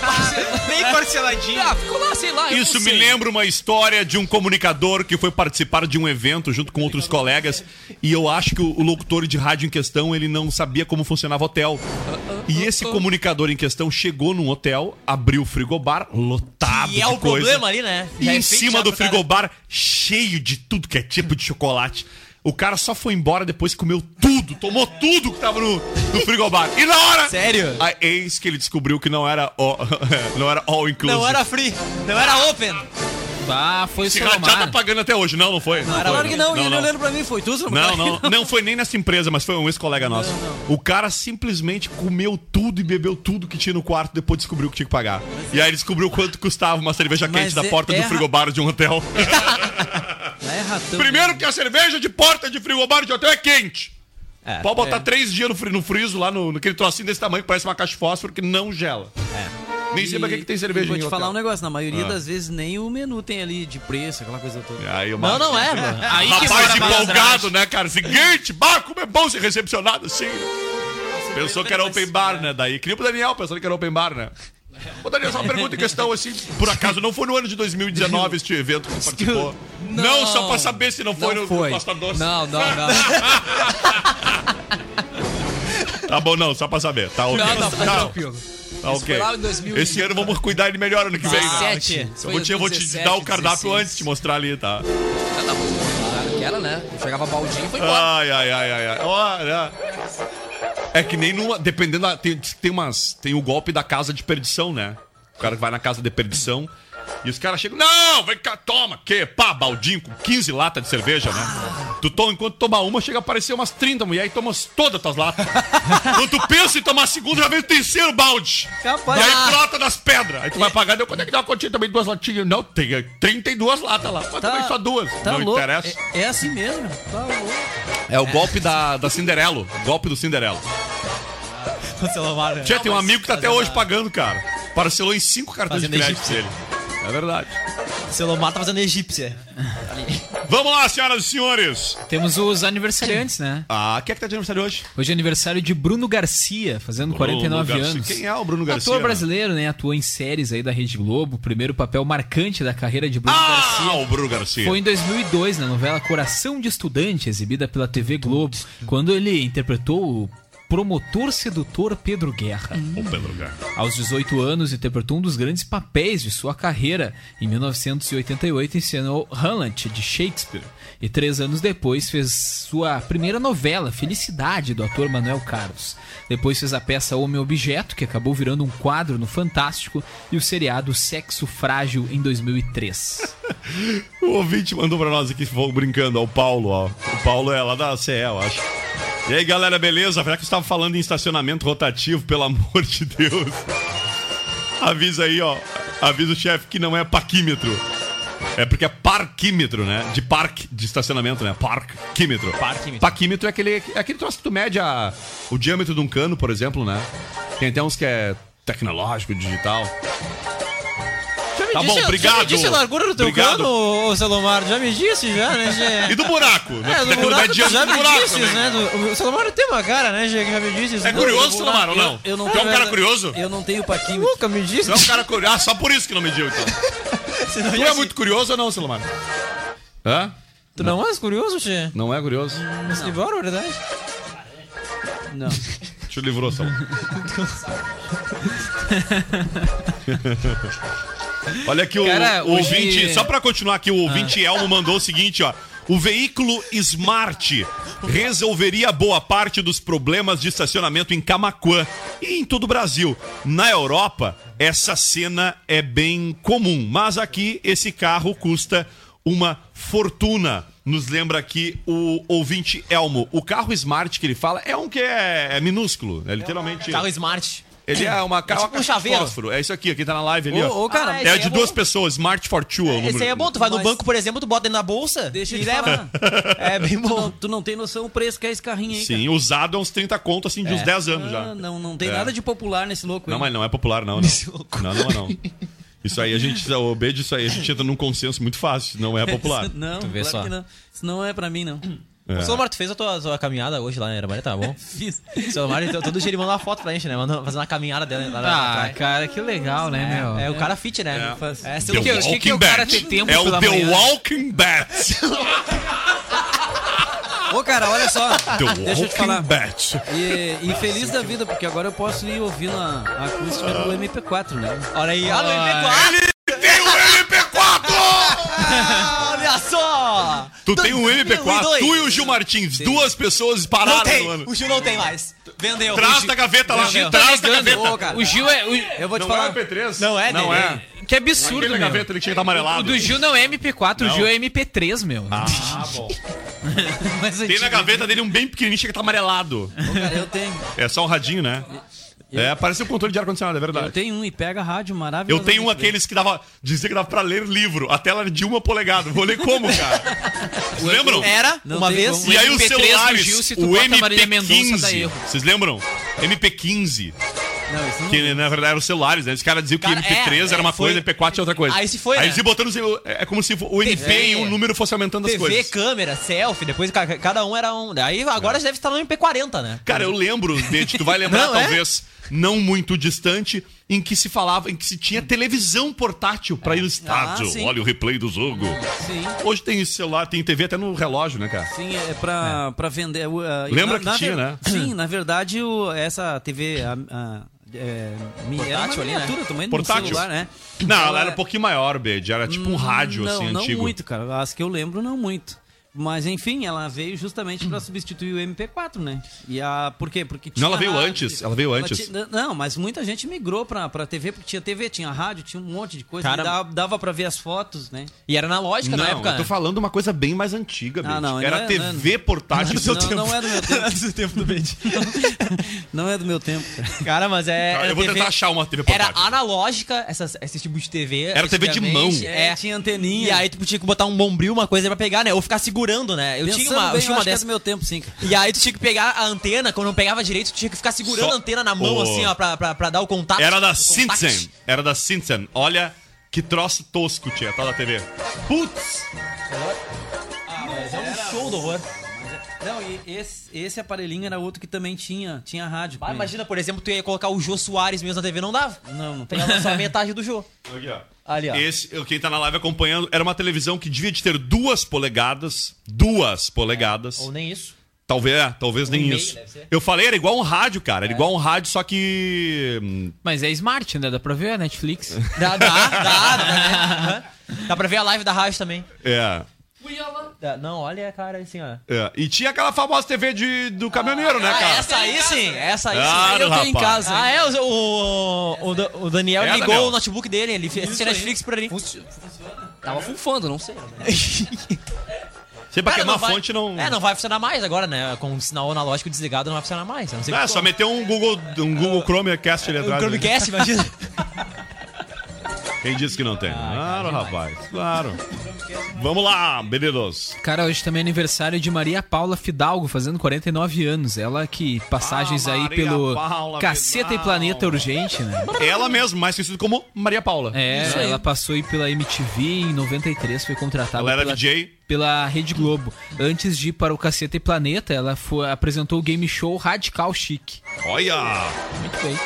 Speaker 4: Parcelando.
Speaker 5: Bem parceladinho.
Speaker 4: Ah, ficou lá, sei lá. eu
Speaker 2: Isso
Speaker 4: não
Speaker 2: me
Speaker 4: sei.
Speaker 2: lembra uma história de um comunicador que foi participar de um evento junto com outros colegas e eu acho que o, o locutor de rádio em questão ele não sabia como funcionava hotel. E esse comunicador em questão chegou num hotel, abriu o frigobar lotado
Speaker 5: E é o
Speaker 2: coisa.
Speaker 5: problema ali, né?
Speaker 2: E
Speaker 5: Já é
Speaker 2: em cima do
Speaker 5: pro cara.
Speaker 2: frigobar cheio de tudo que é tipo de chocolate. O cara só foi embora depois que comeu tudo, tomou tudo que tava no, no frigobar. E na hora.
Speaker 5: Sério?
Speaker 2: A ex que ele descobriu que não era, ó, não era all inclusive.
Speaker 5: Não era free, não era open.
Speaker 3: Ah, foi
Speaker 2: Esse Rajá tá pagando até hoje. Não, não foi. Não,
Speaker 4: Claro
Speaker 2: foi.
Speaker 4: que não, e ele olhando pra mim, foi tu,
Speaker 2: Não, não, não foi nem nessa empresa, mas foi um ex-colega nosso. O cara simplesmente comeu tudo e bebeu tudo que tinha no quarto, depois descobriu que tinha que pagar. E aí ele descobriu quanto custava uma cerveja
Speaker 4: Mas
Speaker 2: quente da
Speaker 4: é-
Speaker 2: porta
Speaker 4: é
Speaker 2: do frigobar de um hotel.
Speaker 4: Não é ratão.
Speaker 2: Primeiro que a cerveja de porta de frigobar de hotel é quente.
Speaker 5: É.
Speaker 2: Pode botar
Speaker 4: É.
Speaker 2: três dias no, fri- no friso lá, no, naquele trocinho desse tamanho que parece uma caixa de fósforo que não gela. Nem sei pra que, que tem cerveja
Speaker 4: Vou
Speaker 2: em
Speaker 4: te
Speaker 2: hotel.
Speaker 4: falar um negócio, na maioria
Speaker 2: Ah.
Speaker 4: das vezes nem o menu tem ali de preço, aquela coisa toda.
Speaker 2: Aí, o
Speaker 5: Não,
Speaker 2: Marcos-
Speaker 5: não é, mano.
Speaker 3: Aí que
Speaker 2: Rapaz
Speaker 3: mora a
Speaker 2: empolgado, né, cara? Seguinte, bar, como é bom ser recepcionado assim. Pensou que era open bar, né? Daí queria pro Daniel, pensando que era open bar, né? Ô, Daniel, só uma pergunta em questão, assim, por acaso não foi no ano de 2019 este evento que você participou? Não, só pra saber se não foi
Speaker 4: Não
Speaker 2: no,
Speaker 4: foi.
Speaker 2: Costa Doce.
Speaker 4: Não, não, não.
Speaker 2: Tá bom, não, só pra saber. Tá ok.
Speaker 4: Não, não, tá
Speaker 2: Tá,
Speaker 4: tranquilo.
Speaker 2: Tá ok.
Speaker 4: foi lá em 2017.
Speaker 2: Esse ano vamos cuidar ele melhor ano que vem, né?
Speaker 4: 17.
Speaker 2: Eu vou te, eu vou te
Speaker 4: 17,
Speaker 2: dar o cardápio
Speaker 4: 16.
Speaker 2: antes, te mostrar ali, tá?
Speaker 4: Claro que era, né? Chegava baldinho e foi embora.
Speaker 2: Ai, ai, ai, ai, ai. Olha. É que nem numa. Dependendo da. Tem, tem umas. Tem o golpe da casa de perdição, né? O cara que vai na casa de perdição. E os caras chegam. Não, vem cá, toma. Que? Pá, baldinho com 15 latas de cerveja, né? Tu toma, enquanto toma uma, chega a aparecer umas 30 mulher e toma todas as tuas latas. Quando tu pensa em tomar a segunda, já vem o terceiro balde.
Speaker 4: Capaz.
Speaker 2: E aí brota das pedras. Aí tu vai pagar, deu quanto é que dá uma continha também? Duas latinhas. Não, tem eh, 32 latas lá. Mas também só duas.
Speaker 4: Tá
Speaker 2: não
Speaker 4: louco.
Speaker 2: interessa.
Speaker 4: É, é assim mesmo. Tá louco.
Speaker 2: É o golpe da, da Cinderela. Golpe do Cinderela.
Speaker 5: O celular, né?
Speaker 2: Tia, tem um amigo que tá até hoje pagando, cara. Parcelou em cinco cartões de
Speaker 5: Fazendo
Speaker 2: crédito dele. É verdade.
Speaker 5: O celular tá fazendo egípcia.
Speaker 2: Vamos lá, senhoras e senhores.
Speaker 3: Temos os aniversariantes, né?
Speaker 2: Ah, quem é que tá de aniversário hoje?
Speaker 3: Hoje é aniversário de Bruno Garcia, fazendo 49
Speaker 2: Garcia.
Speaker 3: anos.
Speaker 2: Quem é o Bruno Garcia,
Speaker 3: Ator brasileiro, né? Atuou em séries aí da Rede Globo. Primeiro papel marcante da carreira de Bruno
Speaker 2: Ah,
Speaker 3: Garcia.
Speaker 2: o Bruno Garcia.
Speaker 3: Foi em 2002, na novela Coração de Estudante, exibida pela TV Globo, quando ele interpretou o promotor sedutor Pedro Guerra.
Speaker 2: O Pedro Guerra.
Speaker 3: Aos 18 anos, interpretou um dos grandes papéis de sua carreira. Em 1988, encenou Hamlet, de Shakespeare. E três anos depois, fez sua primeira novela, Felicidade, do ator Manuel Carlos. Depois fez a peça Homem Objeto, que acabou virando um quadro no Fantástico, e o seriado Sexo Frágil, em 2003.
Speaker 2: O ouvinte mandou pra nós aqui, brincando, ó, o Paulo, ó. O Paulo é lá da CE, eu acho. E aí, galera, beleza? Já que você tava falando em estacionamento rotativo, pelo amor de Deus. Avisa aí, ó. Avisa o chefe que não é paquímetro. É porque é parquímetro, né? De parque, de estacionamento, né? Parquímetro.
Speaker 5: Parquímetro.
Speaker 2: Paquímetro é aquele, é aquele troço que tu mede a- o diâmetro de um cano, por exemplo, né? Tem até uns que é tecnológico, digital. Tá bom, obrigado.
Speaker 5: Já me disse a largura do teu
Speaker 2: Obrigado.
Speaker 5: cano, ô Celomar? Já me disse, já, né, Gê?
Speaker 2: E do buraco?
Speaker 5: É, do buraco tu já
Speaker 2: do
Speaker 5: me
Speaker 2: buraco
Speaker 5: disse,
Speaker 2: também.
Speaker 5: né? Do, o Celomar tem uma cara, né, Gê, que já me disse. isso.
Speaker 2: É
Speaker 5: Do-
Speaker 2: curioso,
Speaker 5: do
Speaker 2: Celomar, ou não?
Speaker 4: Eu não
Speaker 2: Tu é um
Speaker 4: tenho
Speaker 2: cara curioso?
Speaker 4: Eu não tenho paquímetro.
Speaker 5: Nunca me disse.
Speaker 2: Tu é um cara curioso. Ah, só por isso que não mediu, então.
Speaker 5: Senão
Speaker 2: Tu é muito curioso ou não, Celomar? Hã?
Speaker 5: Tu não és curioso, Gê?
Speaker 2: Não é curioso?
Speaker 5: Mas que bora, verdade?
Speaker 4: Não.
Speaker 2: Te livrou, Celomar. Olha aqui o,
Speaker 3: Cara,
Speaker 2: o
Speaker 3: hoje-
Speaker 2: ouvinte, só pra continuar aqui, o ouvinte Elmo mandou o seguinte, ó. O veículo Smart resolveria boa parte dos problemas de estacionamento em Camaquã e em todo o Brasil. Na Europa, essa cena é bem comum, mas aqui esse carro custa uma fortuna. Nos lembra aqui o ouvinte Elmo. O carro Smart que ele fala é um que é, é minúsculo, é literalmente.
Speaker 5: Carro Smart.
Speaker 2: Ele é uma
Speaker 5: tipo
Speaker 2: carro
Speaker 5: um chaveiro.
Speaker 2: fósforo. É isso aqui, aqui tá na live ali, ó.
Speaker 4: Ô, ô, cara,
Speaker 5: Ah,
Speaker 2: É
Speaker 5: aí
Speaker 2: de
Speaker 5: é
Speaker 2: duas
Speaker 5: bom.
Speaker 2: pessoas, Smart for Two é o número.
Speaker 5: Esse aí é bom, tu vai no
Speaker 4: Mas-
Speaker 5: banco, por exemplo, tu bota dentro da bolsa
Speaker 4: Deixa eu
Speaker 5: e
Speaker 4: te
Speaker 5: leva. É bem
Speaker 4: Tu não,
Speaker 5: bom.
Speaker 4: tu não tem noção o preço que é esse carrinho aí,
Speaker 2: Sim, usado é uns 30 conto, assim, de uns 10 anos
Speaker 4: cara.
Speaker 2: já.
Speaker 4: Ah, não, não tem
Speaker 2: É.
Speaker 4: nada de popular nesse louco
Speaker 2: Não,
Speaker 4: aí.
Speaker 2: mas não é popular, não, não. Não, não, não. Isso aí a gente, o B disso aí, a gente entra num consenso muito fácil, não é popular.
Speaker 4: Não,
Speaker 5: Tu vê
Speaker 4: claro
Speaker 5: só.
Speaker 4: que não. Isso não é pra mim, não.
Speaker 2: É.
Speaker 5: Ô, Celomar, tu fez a tua, a tua caminhada hoje lá, né? Era tá bom?
Speaker 4: Fiz.
Speaker 5: O Celomar, então, todo dia ele manda uma foto pra gente, né? Manda, fazendo uma caminhada dela lá na
Speaker 3: Ah, cara, que legal, né, meu?
Speaker 5: É, é o cara fit, né?
Speaker 2: É.
Speaker 5: É,
Speaker 2: The
Speaker 5: seu
Speaker 3: que- que- que o cara ter tempo
Speaker 2: É o The
Speaker 3: manhã?
Speaker 2: Walking Bat.
Speaker 4: Ô, cara, olha só.
Speaker 2: The
Speaker 4: Deixa eu te falar.
Speaker 2: Bat.
Speaker 4: E, e feliz da vida, porque agora eu posso ir ouvindo a, a acústica do MP4, né?
Speaker 5: Olha aí, olha o MP4.
Speaker 2: Tem o MP4!
Speaker 5: Olha só!
Speaker 2: Tu tem um MP4,
Speaker 5: 2002.
Speaker 2: tu e o Gil Martins, duas pessoas
Speaker 5: Não
Speaker 2: pararam
Speaker 5: tem,
Speaker 2: no ano.
Speaker 5: o Gil não tem mais. Vendeu.
Speaker 2: Traz
Speaker 5: O Gil-
Speaker 2: da gaveta lá,
Speaker 5: Vendeu.
Speaker 2: traz da gaveta.
Speaker 3: Ô, cara, o Gil é. o-
Speaker 5: Eu vou te
Speaker 2: Não
Speaker 5: falar.
Speaker 2: é o MP3?
Speaker 5: Não é,
Speaker 2: Não é.
Speaker 3: que absurdo,
Speaker 2: Aquele
Speaker 3: meu.
Speaker 2: gaveta ele tinha que estar amarelado.
Speaker 3: O do Gil não é MP4,
Speaker 2: Não.
Speaker 3: o Gil é MP3, meu.
Speaker 2: Ah, bom.
Speaker 5: Mas
Speaker 2: Tem na gaveta dele um bem pequenininho, chega que tá amarelado.
Speaker 4: Cara, eu tenho.
Speaker 2: É só um radinho, né? É, parece um controle de ar-condicionado, é
Speaker 4: Eu
Speaker 2: verdade.
Speaker 4: tenho um e pega a rádio
Speaker 2: Eu
Speaker 4: maravilhoso.
Speaker 2: tenho um aqueles que dava. Dizia que dava pra ler livro. A tela era de uma polegada. Vou ler como, cara? Lembram?
Speaker 5: Era,
Speaker 4: Não
Speaker 5: uma vez.
Speaker 4: como.
Speaker 2: E aí os
Speaker 3: MP3 do
Speaker 2: celulares,
Speaker 3: Gil, se tu
Speaker 2: o
Speaker 3: bota a Marília Mendonça, dá
Speaker 2: MP15.
Speaker 3: erro.
Speaker 2: Vocês lembram? MP15.
Speaker 4: Não, isso não.
Speaker 2: Que na verdade eram os celulares, né? Os caras diziam que
Speaker 5: Cara,
Speaker 2: MP3
Speaker 5: é,
Speaker 2: era uma
Speaker 5: é, foi-
Speaker 2: coisa, MP4 era outra coisa.
Speaker 5: Aí se foi,
Speaker 2: Aí
Speaker 5: né?
Speaker 2: eles botando. o- É como se o MP
Speaker 5: TV,
Speaker 2: e o número fosse aumentando as
Speaker 5: TV,
Speaker 2: coisas.
Speaker 5: câmera, selfie, depois ca- cada um era um. Aí agora já deve estar no MP40, né?
Speaker 2: Cara, eu lembro, Bete, tu vai lembrar,
Speaker 5: Não, é?
Speaker 2: Não muito distante, em que se falava, em que se tinha televisão portátil pra ir no estádio.
Speaker 4: Ah, sim.
Speaker 2: Olha o replay do jogo.
Speaker 4: Sim.
Speaker 2: Hoje tem celular, tem TV até no relógio, né, cara?
Speaker 4: Sim, é pra, pra vender. uh,
Speaker 2: Lembra que tinha,
Speaker 4: ver-
Speaker 2: né?
Speaker 4: Sim, na verdade, o, essa TV. A, a, é,
Speaker 5: Portátil ali, né?
Speaker 4: miniatura também,
Speaker 2: Portátil.
Speaker 4: celular, né?
Speaker 2: Não, ela
Speaker 4: Ela
Speaker 2: era um pouquinho maior, Bede. Era tipo um rádio,
Speaker 4: não,
Speaker 2: assim,
Speaker 4: não
Speaker 2: antigo.
Speaker 4: muito, cara. As que eu lembro, não muito. Mas enfim, ela veio justamente pra substituir o MP4, né? E a por quê? Porque tinha
Speaker 2: Não, ela veio
Speaker 4: rádio,
Speaker 2: antes, ela veio antes.
Speaker 4: tinha- não, mas muita gente migrou pra, pra TV porque tinha TV, tinha rádio, tinha um monte de coisa,
Speaker 5: Cara-
Speaker 4: e dava, dava pra ver as fotos, né?
Speaker 5: E era na lógica
Speaker 2: Não,
Speaker 5: na época.
Speaker 2: eu tô
Speaker 5: né?
Speaker 2: falando uma coisa bem mais antiga.
Speaker 4: Ah, não,
Speaker 2: Era
Speaker 4: não é-
Speaker 2: TV
Speaker 4: não é-
Speaker 2: portátil.
Speaker 4: Não, não é do meu tempo.
Speaker 5: do tempo do.
Speaker 4: Não é do meu tempo. cara.
Speaker 5: Cara, mas é.
Speaker 2: Tá,
Speaker 5: era
Speaker 2: eu vou
Speaker 5: TV
Speaker 2: tentar achar uma TV
Speaker 5: Era
Speaker 2: portátil.
Speaker 5: analógica essas, esse tipo de TV.
Speaker 2: Era TV de mão.
Speaker 5: É.
Speaker 4: tinha anteninha.
Speaker 5: E aí tu tinha que botar um bombril, uma coisa pra pegar, né? Ou ficar segurando, né? Eu
Speaker 4: Pensando
Speaker 5: tinha uma,
Speaker 4: bem,
Speaker 5: eu tinha uma
Speaker 4: que é
Speaker 5: dessas.
Speaker 4: do meu tempo, sim.
Speaker 5: E aí tu tinha que pegar a antena, quando não pegava direito, tu tinha que ficar segurando
Speaker 2: Só-
Speaker 5: a antena na mão, assim, ó, pra, pra, pra dar o contato.
Speaker 2: Era da. Simpson. Era da Simpson. Olha que troço tosco tinha, tal da TV. Putz!
Speaker 5: Mas é um show do horror.
Speaker 4: Não, e esse, esse aparelhinho era outro que também tinha, tinha rádio.
Speaker 5: Ah, imagina, por exemplo, tu ia colocar o Jô Soares mesmo na TV, não dava.
Speaker 4: Não, não tem.
Speaker 5: Pegava só metade do Jô.
Speaker 2: Aqui, ó.
Speaker 5: Ali, ó.
Speaker 2: Esse, quem tá na live acompanhando, era uma televisão que devia de ter duas polegadas. Duas polegadas.
Speaker 5: Ou nem isso.
Speaker 2: Talvez, é, talvez nem
Speaker 5: e meio,
Speaker 2: isso. Eu falei, era igual um rádio, cara. Era igual um rádio, só que. hum,
Speaker 3: Mas é smart, né? Dá pra ver a Netflix.
Speaker 5: Dá, dá, dá, dá, pra ver. Dá pra ver a live da rádio também.
Speaker 2: É.
Speaker 5: Dá- Não, olha a cara assim, ó.
Speaker 2: é. E tinha aquela famosa TV de, do caminhoneiro, né,
Speaker 5: Ah,
Speaker 2: cara?
Speaker 5: essa aí sim, essa aí sim.
Speaker 2: Claro,
Speaker 4: eu tenho em
Speaker 2: rapaz.
Speaker 4: casa.
Speaker 5: Ah, é? O, o, o, Da- o Daniel
Speaker 2: É,
Speaker 5: ligou
Speaker 2: Daniel.
Speaker 5: o notebook dele, ele assiste Netflix por ali.
Speaker 4: Tava fufando, não sei.
Speaker 2: Sempre pra
Speaker 5: Cara,
Speaker 2: queimar a
Speaker 5: vai-
Speaker 2: fonte não.
Speaker 5: É, não vai funcionar mais agora, né? Com o sinal analógico desligado não vai funcionar mais. Não sei
Speaker 2: É,
Speaker 5: como.
Speaker 2: só meter um Google, um Google Chromecast ali
Speaker 5: O
Speaker 2: atrás. né?
Speaker 5: Chromecast, imagina.
Speaker 2: Quem disse que não tem? claro, rapaz. Claro. Vamos lá, meninos.
Speaker 3: Cara, hoje também é aniversário de Maria Paula Fidalgo, fazendo 49 anos. Ela que passagens
Speaker 2: Ah,
Speaker 3: aí pelo
Speaker 2: Paula
Speaker 3: Caceta e
Speaker 2: Fidalgo.
Speaker 3: Planeta Urgente, né?
Speaker 2: Ela mesmo, mais conhecida como Maria Paula.
Speaker 3: É, ela passou aí pela MTV em 93, foi contratada
Speaker 2: Ela era
Speaker 3: pela,
Speaker 2: DJ.
Speaker 3: pela Rede Globo. Antes de ir para o Caceta e Planeta, ela foi, apresentou o game show Radical Chic.
Speaker 2: Olha!
Speaker 3: Muito bem.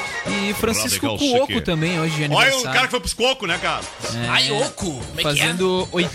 Speaker 3: E Francisco
Speaker 2: Radical
Speaker 3: Cuoco também, hoje de
Speaker 2: Olha
Speaker 3: aniversário.
Speaker 2: o cara que foi pros cocos, né, cara?
Speaker 3: É,
Speaker 5: Ai, oco! Como é que é?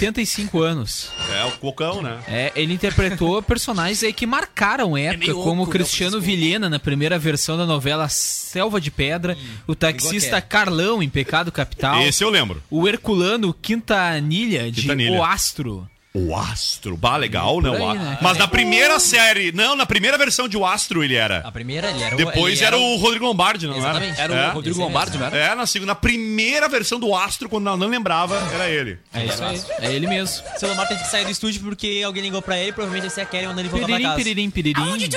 Speaker 3: Fazendo 85 anos.
Speaker 2: É, o cocão, né?
Speaker 3: É, ele interpretou personagens aí que marcaram época,
Speaker 5: meio
Speaker 3: como
Speaker 5: oco,
Speaker 3: Cristiano
Speaker 5: meu
Speaker 3: Vilhena na primeira versão da novela Selva de Pedra, o taxista Carlão em Pecado Capital,
Speaker 2: Esse eu lembro.
Speaker 3: o Herculano Quintanilha de
Speaker 2: Quintanilha.
Speaker 3: O Astro.
Speaker 2: O Astro. Bah, legal, né?
Speaker 3: Por
Speaker 2: o
Speaker 3: aí,
Speaker 2: A-
Speaker 3: né?
Speaker 2: Mas na primeira série. Não, na primeira versão de O Astro ele era.
Speaker 5: A primeira, ele era o-
Speaker 2: Depois
Speaker 5: ele
Speaker 2: era o Rodrigo Lombardi, não
Speaker 5: Exatamente.
Speaker 2: era?
Speaker 4: Era
Speaker 2: É.
Speaker 4: o Rodrigo Lombardi, não era?
Speaker 2: É, na segunda, na primeira versão do Astro, quando eu não lembrava, era ele.
Speaker 3: É isso aí. É ele mesmo.
Speaker 5: O seu Lomar teve que sair do estúdio porque alguém ligou pra ele, provavelmente esse é a Kelly mandando ele voltar pra
Speaker 3: Piririm,
Speaker 5: casa.
Speaker 3: piririm, piririm.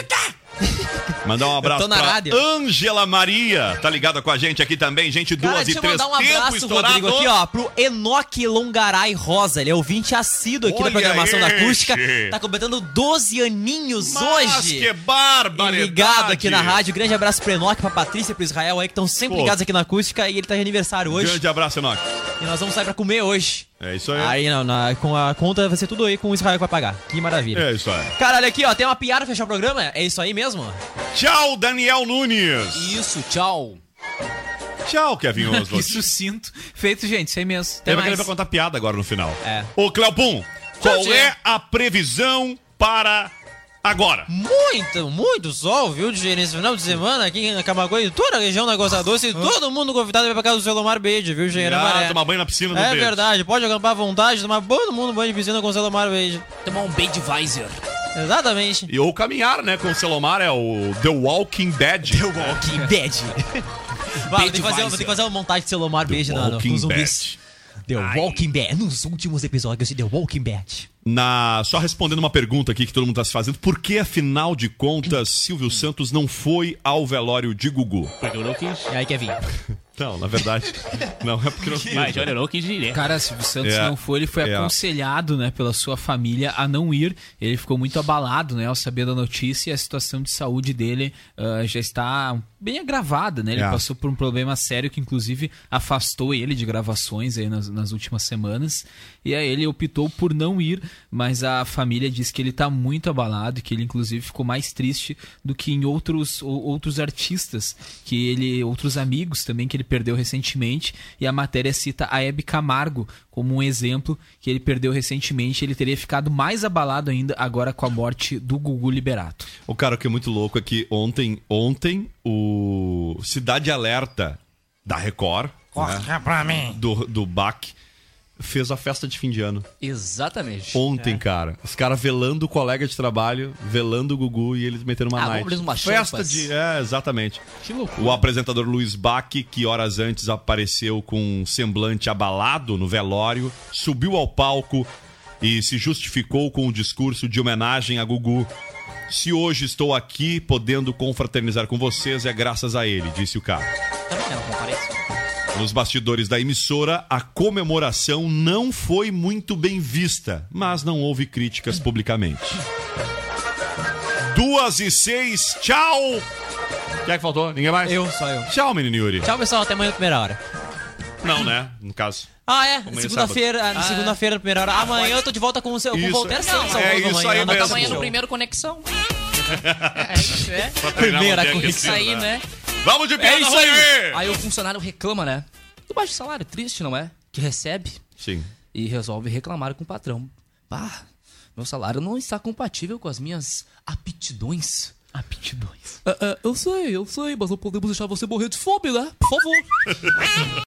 Speaker 2: Mandar um abraço
Speaker 5: tô na
Speaker 2: pra
Speaker 5: rádio.
Speaker 2: Ângela Maria. Tá ligada com a gente aqui também, gente.
Speaker 5: Cara,
Speaker 2: Duas e
Speaker 5: deixa eu
Speaker 2: três.
Speaker 5: mandar um abraço. Rodrigo, aqui, ó, pro Enoque Longaray Rosa. Ele é ouvinte assíduo aqui
Speaker 2: Olha
Speaker 5: da programação da acústica. Tá completando 12 aninhos
Speaker 2: Mas
Speaker 5: hoje.
Speaker 2: que barbaridade.
Speaker 5: Ligado aqui na rádio. Grande abraço pro Enoque, pra Patrícia, pro Israel aí, que estão sempre
Speaker 2: Pô.
Speaker 5: ligados aqui na acústica. E ele tá de aniversário hoje.
Speaker 2: Grande abraço, Enoque.
Speaker 5: E nós vamos sair pra comer hoje.
Speaker 2: É isso aí.
Speaker 5: Aí, não, na- com a conta vai ser tudo aí com o Israel que vai pagar. Que maravilha.
Speaker 2: É isso aí.
Speaker 5: Cara, olha aqui, ó. Tem uma piada pra fechar o programa? É isso aí mesmo?
Speaker 2: Tchau, Daniel Nunes.
Speaker 4: Isso, tchau.
Speaker 2: Tchau, Kevin
Speaker 3: Que
Speaker 2: Oswald.
Speaker 3: sucinto. Feito, gente. Isso aí mesmo. Até
Speaker 2: Ele vai
Speaker 3: mais.
Speaker 2: querer contar piada agora no final.
Speaker 5: É.
Speaker 2: Ô, Cleopum, qual é a previsão para Agora.
Speaker 5: Muito, muito sol, viu, de nesse final de semana aqui em Camagoa e toda a região da Costa Doce. E todo mundo convidado para pra casa do Selomar Beide, viu, Engenheiro
Speaker 2: Ah,
Speaker 5: Maré?
Speaker 2: tomar banho na piscina do
Speaker 5: É
Speaker 2: Beide.
Speaker 5: verdade, pode acampar à vontade, tomar todo mundo banho de piscina com o Selomar Beide.
Speaker 4: Tomar um Beidweiser.
Speaker 5: Exatamente.
Speaker 2: E ou caminhar, né, com o Selomar é o The Walking Dead. The
Speaker 5: Walking Dead. Vai, ter que fazer, vou ter que fazer uma montagem de Selomar Beide na, no,
Speaker 2: Walking
Speaker 5: nos zumbis. The Walking Dead. Nos últimos episódios de The Walking Dead.
Speaker 2: Na, só respondendo uma pergunta aqui que todo mundo está se fazendo, por que, afinal de contas, Silvio Santos não foi ao velório de Gugu?
Speaker 11: Porque eu não quis.
Speaker 5: E aí, Kevin?
Speaker 2: Não, na verdade, não é porque não quis.
Speaker 11: Mas olha, eu não quis ir, né?
Speaker 3: Cara, Silvio Santos
Speaker 2: É,
Speaker 3: não foi, ele foi
Speaker 2: é.
Speaker 3: aconselhado, né, pela sua família a não ir. Ele ficou muito abalado, né, ao saber da notícia e a situação de saúde dele ah, já está bem agravada, né? Ele
Speaker 2: É.
Speaker 3: passou por um problema sério que inclusive afastou ele de gravações aí nas, nas últimas semanas. E aí ele optou por não ir, mas a família diz que ele tá muito abalado e que ele inclusive ficou mais triste do que em outros ou- outros artistas que ele outros amigos também que ele perdeu recentemente e a matéria cita a Hebe Camargo como um exemplo que ele perdeu recentemente ele teria ficado mais abalado ainda agora com a morte do Gugu Liberato
Speaker 2: O cara, o que é muito louco é que ontem, ontem o Cidade Alerta da Record, né,
Speaker 4: pra mim.
Speaker 2: do, do BAC, fez a festa de fim de ano.
Speaker 4: Exatamente.
Speaker 2: Ontem, cara. Os caras velando o colega de trabalho, velando o Gugu e eles metendo uma
Speaker 4: Ah,
Speaker 2: night.
Speaker 4: uma
Speaker 2: Festa
Speaker 4: champas.
Speaker 2: de. É, exatamente.
Speaker 4: Que loucura.
Speaker 2: O apresentador Luiz Bach, que horas antes apareceu com um semblante abalado no velório, subiu ao palco e se justificou com um discurso de homenagem a Gugu. Se hoje estou aqui podendo confraternizar com vocês, é graças a ele, disse o cara.
Speaker 4: Também não.
Speaker 2: Nos bastidores da emissora, a comemoração não foi muito bem vista, mas não houve críticas publicamente. Duas e seis, tchau! Quem é que faltou? Ninguém mais?
Speaker 5: Eu, só eu.
Speaker 2: Tchau, menino Yuri.
Speaker 5: Tchau, pessoal. Até amanhã na primeira hora.
Speaker 2: Não, né? No caso.
Speaker 5: Ah, é?
Speaker 2: Amanhã é
Speaker 5: Segunda-feira,
Speaker 4: Ah,
Speaker 5: segunda-feira, primeira hora. Amanhã eu tô de volta com o seu com o
Speaker 2: Isso.
Speaker 5: Voltaire Santos.
Speaker 2: é isso
Speaker 5: amanhã,
Speaker 2: aí mesmo.
Speaker 4: Amanhã no primeiro Conexão.
Speaker 5: É isso, é? Primeira conexão.
Speaker 4: Isso aí, né?
Speaker 2: Vamos de piada
Speaker 4: É isso aí. Aí o funcionário reclama, né? Do baixo salário, triste, não é? Que recebe
Speaker 2: Sim.
Speaker 4: e resolve reclamar com o patrão. Pá, meu salário não está compatível com as minhas aptidões.
Speaker 3: Aptidões.
Speaker 4: eu sei, eu sei, mas não podemos deixar você morrer de fome, né? Por favor.